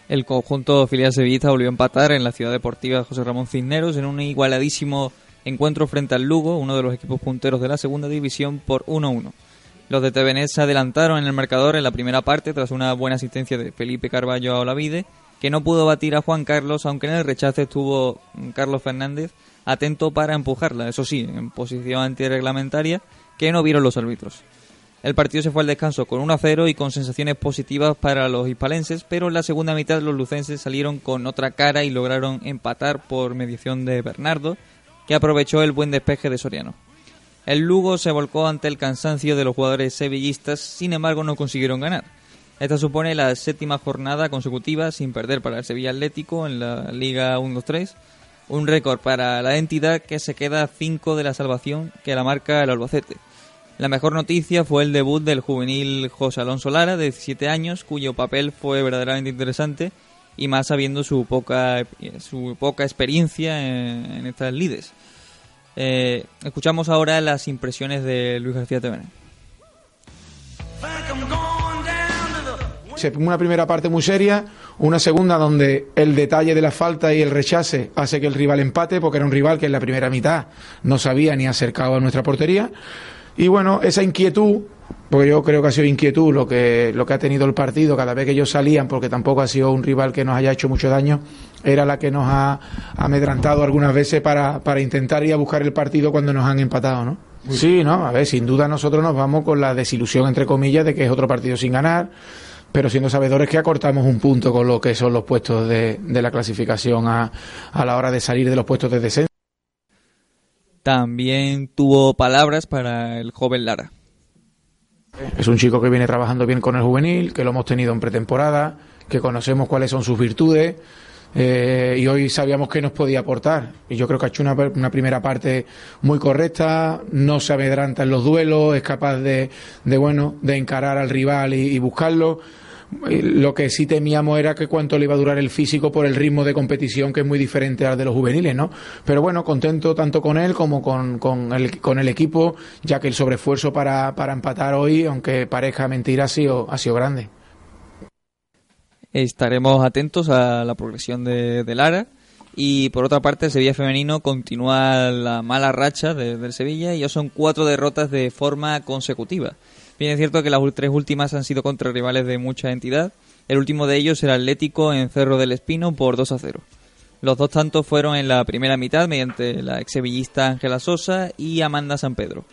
El conjunto filial sevillista volvió a empatar en la ciudad deportiva José Ramón Cisneros en un igualadísimo encuentro frente al Lugo, uno de los equipos punteros de la segunda división, por 1-1. Los de Tevenet se adelantaron en el marcador en la primera parte tras una buena asistencia de Felipe Carballo a Olavide, que no pudo batir a Juan Carlos, aunque en el rechace estuvo Carlos Fernández atento para empujarla, eso sí, en posición antirreglamentaria, que no vieron los árbitros. El partido se fue al descanso con 1 a 0 y con sensaciones positivas para los hispalenses, pero en la segunda mitad los lucenses salieron con otra cara y lograron empatar por mediación de Bernardo, que aprovechó el buen despeje de Soriano. El Lugo se volcó ante el cansancio de los jugadores sevillistas, sin embargo no consiguieron ganar. Esta supone la séptima jornada consecutiva sin perder para el Sevilla Atlético en la Liga 1-2-3, un récord para la entidad que se queda a 5 de la salvación que la marca el Albacete. La mejor noticia fue el debut del juvenil José Alonso Lara, de 17 años, cuyo papel fue verdaderamente interesante y más sabiendo su poca, su poca experiencia en, en estas lides. Eh, escuchamos ahora las impresiones de Luis García Tevenet. Una primera parte muy seria, una segunda donde el detalle de la falta y el rechace hace que el rival empate, porque era un rival que en la primera mitad no sabía ni acercado a nuestra portería. Y bueno, esa inquietud, porque yo creo que ha sido inquietud lo que, lo que ha tenido el partido cada vez que ellos salían, porque tampoco ha sido un rival que nos haya hecho mucho daño, era la que nos ha amedrantado algunas veces para, para intentar ir a buscar el partido cuando nos han empatado, ¿no? Sí, no, a ver, sin duda nosotros nos vamos con la desilusión, entre comillas, de que es otro partido sin ganar, pero siendo sabedores que acortamos un punto con lo que son los puestos de, de la clasificación a, a la hora de salir de los puestos de descenso. También tuvo palabras para el joven Lara. Es un chico que viene trabajando bien con el juvenil, que lo hemos tenido en pretemporada, que conocemos cuáles son sus virtudes eh, y hoy sabíamos que nos podía aportar. Y yo creo que ha hecho una, una primera parte muy correcta, no se amedranta en los duelos, es capaz de, de bueno, de encarar al rival y, buscarlo. Eh, Lo que sí temíamos era que cuánto le iba a durar el físico por el ritmo de competición que es muy diferente al de los juveniles, ¿no? Pero bueno, contento tanto con él como con, con, el, con el equipo, ya que el sobreesfuerzo para, para empatar hoy, aunque parezca mentira, ha sido, ha sido grande. Estaremos atentos a la progresión de, de Lara. Y por otra parte, el Sevilla femenino continúa la mala racha de- del Sevilla y ya son cuatro derrotas de forma consecutiva. Bien es cierto que las tres últimas han sido contra rivales de mucha entidad. El último de ellos era Atlético en Cerro del Espino por 2 a 0. Los dos tantos fueron en la primera mitad mediante la exsevillista Ángela Sosa y Amanda San Pedro.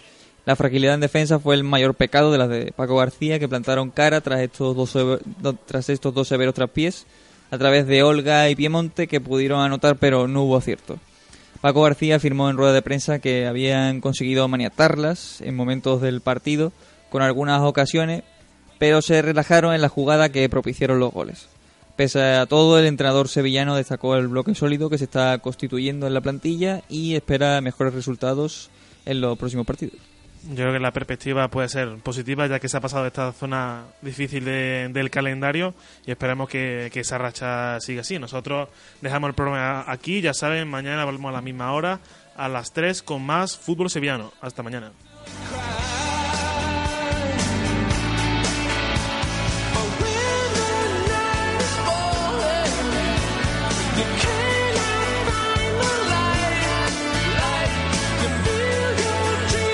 La fragilidad en defensa fue el mayor pecado de las de Paco García, que plantaron cara tras estos dos, tras estos dos severos traspiés, a través de Olga y Piemonte, que pudieron anotar, pero no hubo acierto. Paco García afirmó en rueda de prensa que habían conseguido maniatarlas en momentos del partido, con algunas ocasiones, pero se relajaron en la jugada que propiciaron los goles. Pese a todo, el entrenador sevillano destacó el bloque sólido que se está constituyendo en la plantilla y espera mejores resultados en los próximos partidos. Yo creo que la perspectiva puede ser positiva ya que se ha pasado de esta zona difícil de- del calendario y esperemos que, que esa racha siga así. Nosotros dejamos el programa aquí, ya saben, mañana volvemos a la misma hora, a las 3 con más fútbol sevillano. Hasta mañana.